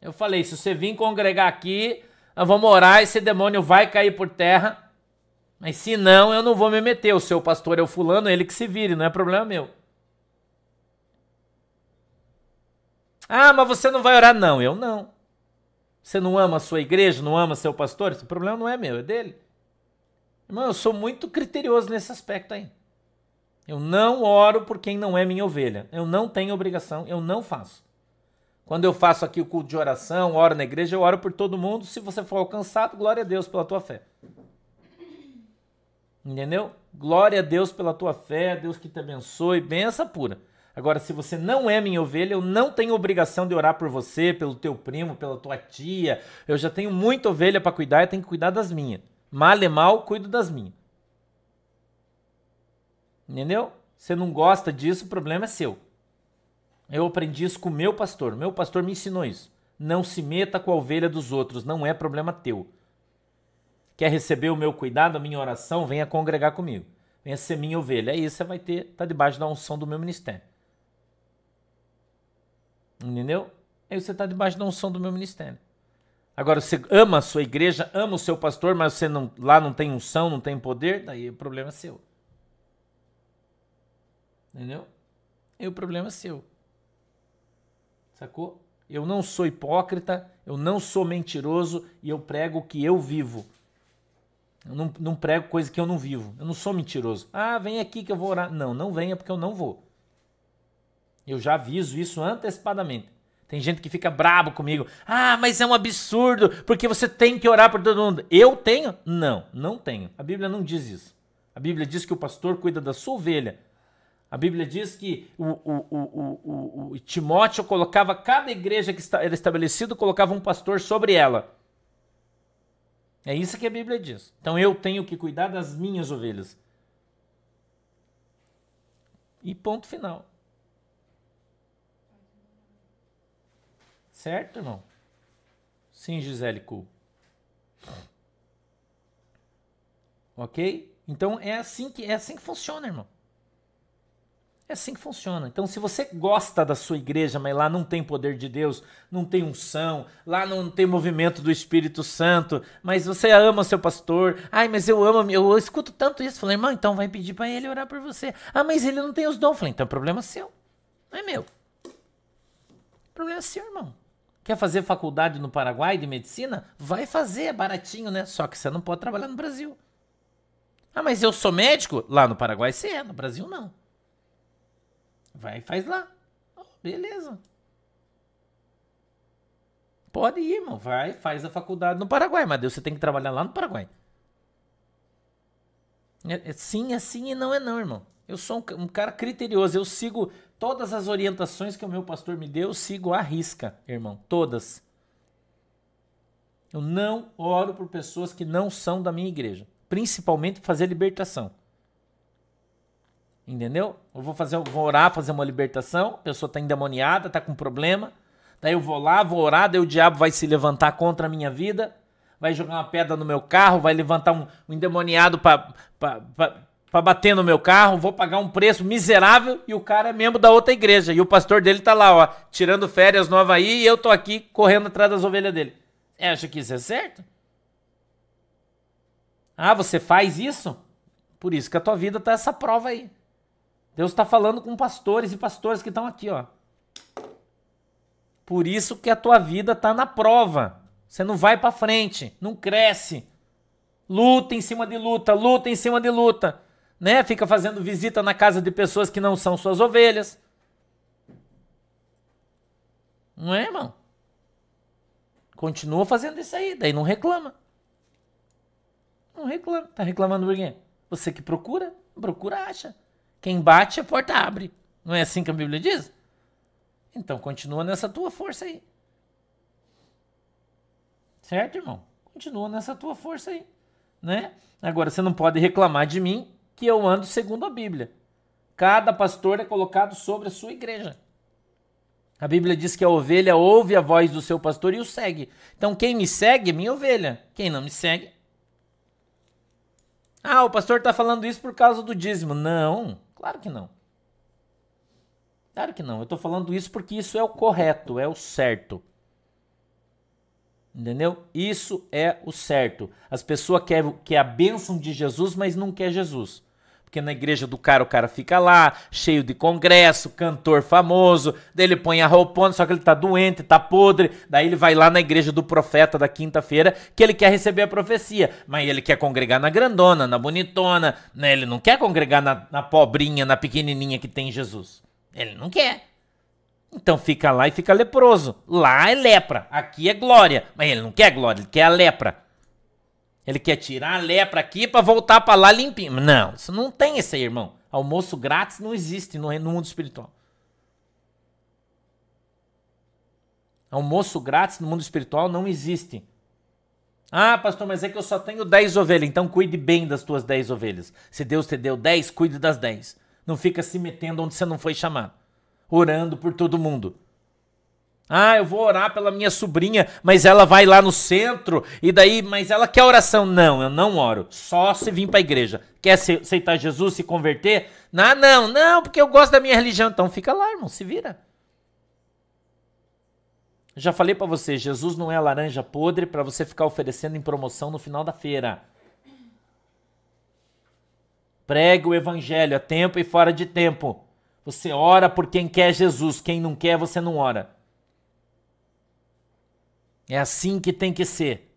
Eu falei, se você vir congregar aqui, nós vamos orar, esse demônio vai cair por terra. Mas se não, eu não vou me meter. O seu pastor é o fulano, ele que se vire, não é problema meu. Ah, mas você não vai orar? Não, eu não. Você não ama a sua igreja, não ama seu pastor? Esse problema não é meu, é dele. Irmão, eu sou muito criterioso nesse aspecto aí. Eu não oro por quem não é minha ovelha. Eu não tenho obrigação, eu não faço. Quando eu faço aqui o culto de oração, oro na igreja, eu oro por todo mundo. Se você for alcançado, glória a Deus pela tua fé. Entendeu? Glória a Deus pela tua fé, Deus que te abençoe, benção pura. Agora, se você não é minha ovelha, eu não tenho obrigação de orar por você, pelo teu primo, pela tua tia. Eu já tenho muita ovelha para cuidar e tenho que cuidar das minhas. Mal e mal, cuido das minhas. Entendeu? Você não gosta disso, o problema é seu. Eu aprendi isso com o meu pastor. Meu pastor me ensinou isso. Não se meta com a ovelha dos outros, não é problema teu. quer receber o meu cuidado, a minha oração, venha congregar comigo. Venha ser minha ovelha. Aí você vai ter, tá debaixo da unção do meu ministério. Entendeu? Aí você está debaixo da unção do meu ministério. Agora, você ama a sua igreja, ama o seu pastor, mas você não, lá não tem unção, não tem poder, daí o problema é seu. Entendeu? Aí o problema é seu. Sacou? Eu não sou hipócrita, eu não sou mentiroso e eu prego o que eu vivo. Eu não, não prego coisa que eu não vivo. Eu não sou mentiroso. Ah, vem aqui que eu vou orar. Não, não venha porque eu não vou. Eu já aviso isso antecipadamente. Tem gente que fica brabo comigo. Ah, mas é um absurdo, porque você tem que orar por todo mundo. Eu tenho? Não, não tenho. A Bíblia não diz isso. A Bíblia diz que o pastor cuida da sua ovelha. A Bíblia diz que o, o, o, o Timóteo colocava, cada igreja que era estabelecido, colocava um pastor sobre ela. É isso que a Bíblia diz. Então eu tenho que cuidar das minhas ovelhas. E ponto final. Certo, irmão? Sim, Gisele Cool. Ok? Então é assim que é assim que funciona, irmão. É assim que funciona. Então, se você gosta da sua igreja, mas lá não tem poder de Deus, não tem unção, lá não tem movimento do Espírito Santo, mas você ama seu pastor, ai, mas eu amo, eu escuto tanto isso. Falei, irmão, então vai pedir para ele orar por você. Ah, mas ele não tem os dons. Falei, então é problema seu, não é meu. problema seu, irmão. Quer fazer faculdade no Paraguai de medicina? Vai fazer, é baratinho, né? Só que você não pode trabalhar no Brasil. Ah, mas eu sou médico? Lá no Paraguai você é, no Brasil não. Vai, faz lá. Oh, beleza. Pode ir, irmão. Vai, faz a faculdade no Paraguai, mas Deus, você tem que trabalhar lá no Paraguai. É, é sim, é sim e não é não, irmão. Eu sou um, um, cara criterioso. Eu sigo todas as orientações que o meu pastor me deu, eu sigo à risca, irmão. Todas. Eu não oro por pessoas que não são da minha igreja. Principalmente fazer libertação. Entendeu? Eu vou fazer, vou orar, fazer uma libertação, a pessoa está endemoniada, está com problema. Daí eu vou lá, vou orar, daí o diabo vai se levantar contra a minha vida, vai jogar uma pedra no meu carro, vai levantar um, um endemoniado para para bater no meu carro, vou pagar um preço miserável e o cara é membro da outra igreja. E o pastor dele tá lá, ó, tirando férias no Havaí e eu tô aqui correndo atrás das ovelhas dele. Você acha que isso é certo? Ah, você faz isso? Por isso que a tua vida tá essa prova aí. Deus está falando com pastores e pastores que estão aqui, ó. Por isso que a tua vida tá na prova. Você não vai para frente, não cresce. Luta em cima de luta, luta em cima de luta né? Fica fazendo visita na casa de pessoas que não são suas ovelhas. Não é, irmão? Continua fazendo isso aí, daí não reclama. Não reclama. Tá reclamando por quê? Você que procura, procura acha. Quem bate, a porta abre. Não é assim que a Bíblia diz? Então continua nessa tua força aí. Certo, irmão? Continua nessa tua força aí, né? Agora você não pode reclamar de mim que eu ando segundo a Bíblia. Cada pastor é colocado sobre a sua igreja. A Bíblia diz que a ovelha ouve a voz do seu pastor e o segue. Então, quem me segue é minha ovelha. Quem não me segue. Ah, o pastor está falando isso por causa do dízimo. Não, claro que não. Claro que não. Eu estou falando isso porque isso é o correto, é o certo. Entendeu? Isso é o certo. As pessoas querem, a bênção de Jesus, mas não quer Jesus. Porque na igreja do cara, o cara fica lá, cheio de congresso, cantor famoso, daí ele põe a roupona, só que ele tá doente, tá podre, daí ele vai lá na igreja do profeta da quinta-feira, que ele quer receber a profecia, mas ele quer congregar na grandona, na bonitona, né? ele não quer congregar na, na pobrinha, na pequenininha que tem Jesus. Ele não quer. Então fica lá e fica leproso. Lá é lepra, aqui é glória, mas ele não quer glória, ele quer a lepra. Ele quer tirar a lepra aqui para voltar para lá limpinho. Não, isso não tem esse aí, irmão. Almoço grátis não existe no, no mundo espiritual. Almoço grátis no mundo espiritual não existe. Ah, pastor, mas é que eu só tenho 10 ovelhas, então cuide bem das tuas 10 ovelhas. Se Deus te deu 10, cuide das 10. Não fica se metendo onde você não foi chamado. Orando por todo mundo. Ah, eu vou orar pela minha sobrinha, mas ela vai lá no centro e daí, mas ela quer oração? Não, eu não oro. Só se vir para a igreja. Quer aceitar Jesus, se converter? Não, não, não, porque eu gosto da minha religião. Então fica lá, irmão, se vira. Já falei para você, Jesus não é laranja podre para você ficar oferecendo em promoção no final da feira. Prega o evangelho a tempo e fora de tempo. Você ora por quem quer Jesus, quem não quer, você não ora. É assim que tem que ser.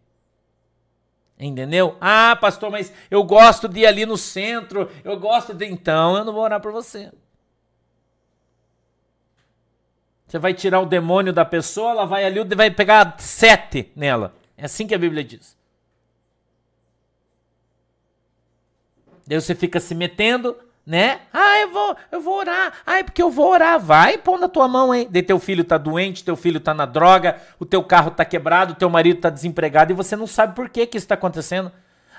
Entendeu? Ah, pastor, mas eu gosto de ir ali no centro, eu gosto de. Então eu não vou orar por você. Você vai tirar o demônio da pessoa, ela vai ali, vai pegar sete nela. É assim que a Bíblia diz. Daí você fica se metendo, né? Ah, eu vou, eu vou orar. Ah, é porque eu vou orar. Vai, põe na tua mão aí. De teu filho tá doente, teu filho tá na droga, o teu carro tá quebrado, o teu marido tá desempregado e você não sabe por que que isso tá acontecendo.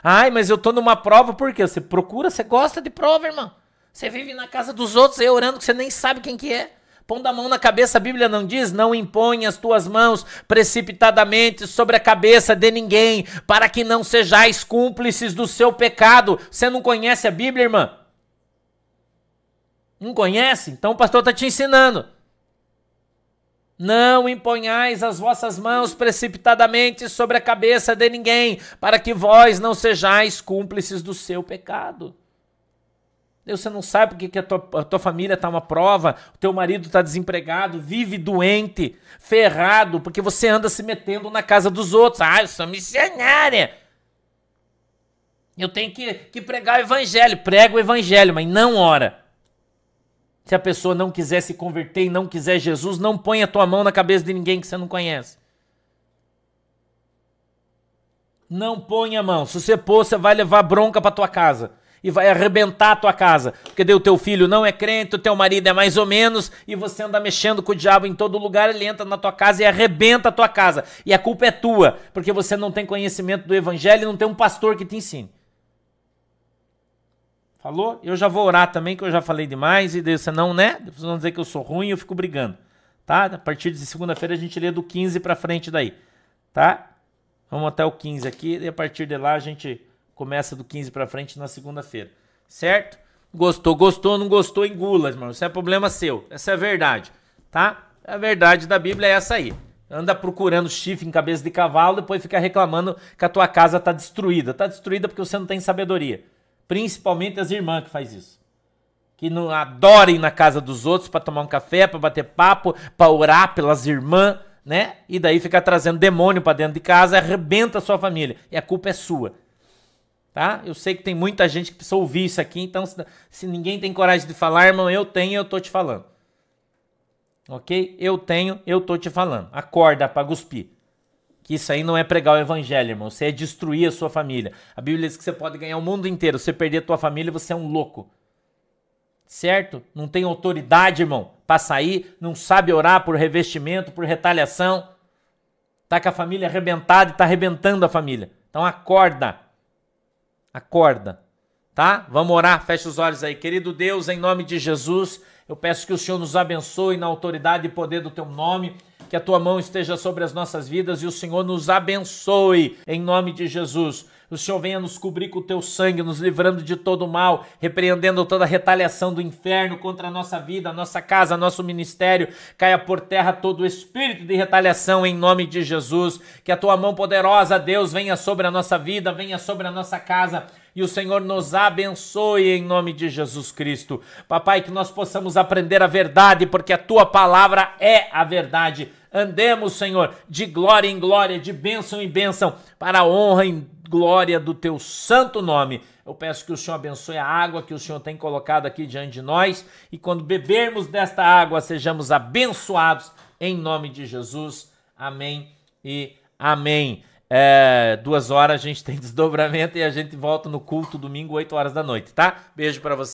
Ai, mas eu tô numa prova por quê? Você procura, você gosta de prova, irmão. Você vive na casa dos outros aí orando que você nem sabe quem que é. Pondo a mão na cabeça, a Bíblia não diz: não impõe as tuas mãos precipitadamente sobre a cabeça de ninguém, para que não sejais cúmplices do seu pecado. Você não conhece a Bíblia, irmã? Não conhece? Então o pastor está te ensinando. Não imponhais as vossas mãos precipitadamente sobre a cabeça de ninguém, para que vós não sejais cúmplices do seu pecado. Deus, você não sabe porque que a, tua, a tua família está uma prova, o teu marido está desempregado, vive doente, ferrado, porque você anda se metendo na casa dos outros. Ah, eu sou missionária. Eu tenho que, que pregar o evangelho. Prega o evangelho, mas não ora. Se a pessoa não quiser se converter e não quiser Jesus, não põe a tua mão na cabeça de ninguém que você não conhece. Não põe a mão. Se você pôr, você vai levar bronca para tua casa e vai arrebentar a tua casa. Porque daí o teu filho não é crente, o teu marido é mais ou menos, e você anda mexendo com o diabo em todo lugar, ele entra na tua casa e arrebenta a tua casa. E a culpa é tua, porque você não tem conhecimento do evangelho e não tem um pastor que te ensine. Falou? Eu já vou orar também, que eu já falei demais, e você não, né? Vocês vão dizer que eu sou ruim e eu fico brigando. Tá? A partir de segunda-feira a gente lê do 15 para frente daí. Tá? Vamos até o 15 aqui, e a partir de lá a gente Começa do 15 para frente na segunda-feira. Certo? Gostou, gostou, não gostou, engula, irmão. Isso é problema seu. Essa é a verdade, tá? A verdade da Bíblia é essa aí. Anda procurando chifre em cabeça de cavalo, depois fica reclamando que a tua casa tá destruída. Tá destruída porque você não tem sabedoria. Principalmente as irmãs que faz isso. Que não adorem na casa dos outros para tomar um café, para bater papo, para orar pelas irmãs, né? E daí fica trazendo demônio para dentro de casa, arrebenta a sua família. E a culpa é sua tá? Eu sei que tem muita gente que precisa ouvir isso aqui, então se, se ninguém tem coragem de falar, irmão, eu tenho, eu tô te falando. Ok? Eu tenho, eu tô te falando. Acorda para cuspir. Que isso aí não é pregar o evangelho, irmão. Você é destruir a sua família. A Bíblia diz que você pode ganhar o mundo inteiro. Se você perder a tua família, você é um louco. Certo? Não tem autoridade, irmão, para sair, não sabe orar por revestimento, por retaliação. Tá com a família arrebentada e tá arrebentando a família. Então acorda. Acorda, tá? Vamos orar, fecha os olhos aí. Querido Deus, em nome de Jesus, eu peço que o Senhor nos abençoe na autoridade e poder do teu nome, que a tua mão esteja sobre as nossas vidas e o Senhor nos abençoe em nome de Jesus o Senhor venha nos cobrir com o teu sangue, nos livrando de todo mal, repreendendo toda a retaliação do inferno contra a nossa vida, a nossa casa, nosso ministério. Caia por terra todo o espírito de retaliação em nome de Jesus. Que a tua mão poderosa, Deus, venha sobre a nossa vida, venha sobre a nossa casa e o Senhor nos abençoe em nome de Jesus Cristo. Papai, que nós possamos aprender a verdade, porque a tua palavra é a verdade. Andemos, Senhor, de glória em glória, de bênção em bênção, para a honra e glória do teu santo nome. Eu peço que o Senhor abençoe a água que o Senhor tem colocado aqui diante de nós e quando bebermos desta água, sejamos abençoados em nome de Jesus. Amém e amém. É, duas horas a gente tem desdobramento e a gente volta no culto domingo, 8 horas da noite, tá? Beijo para você.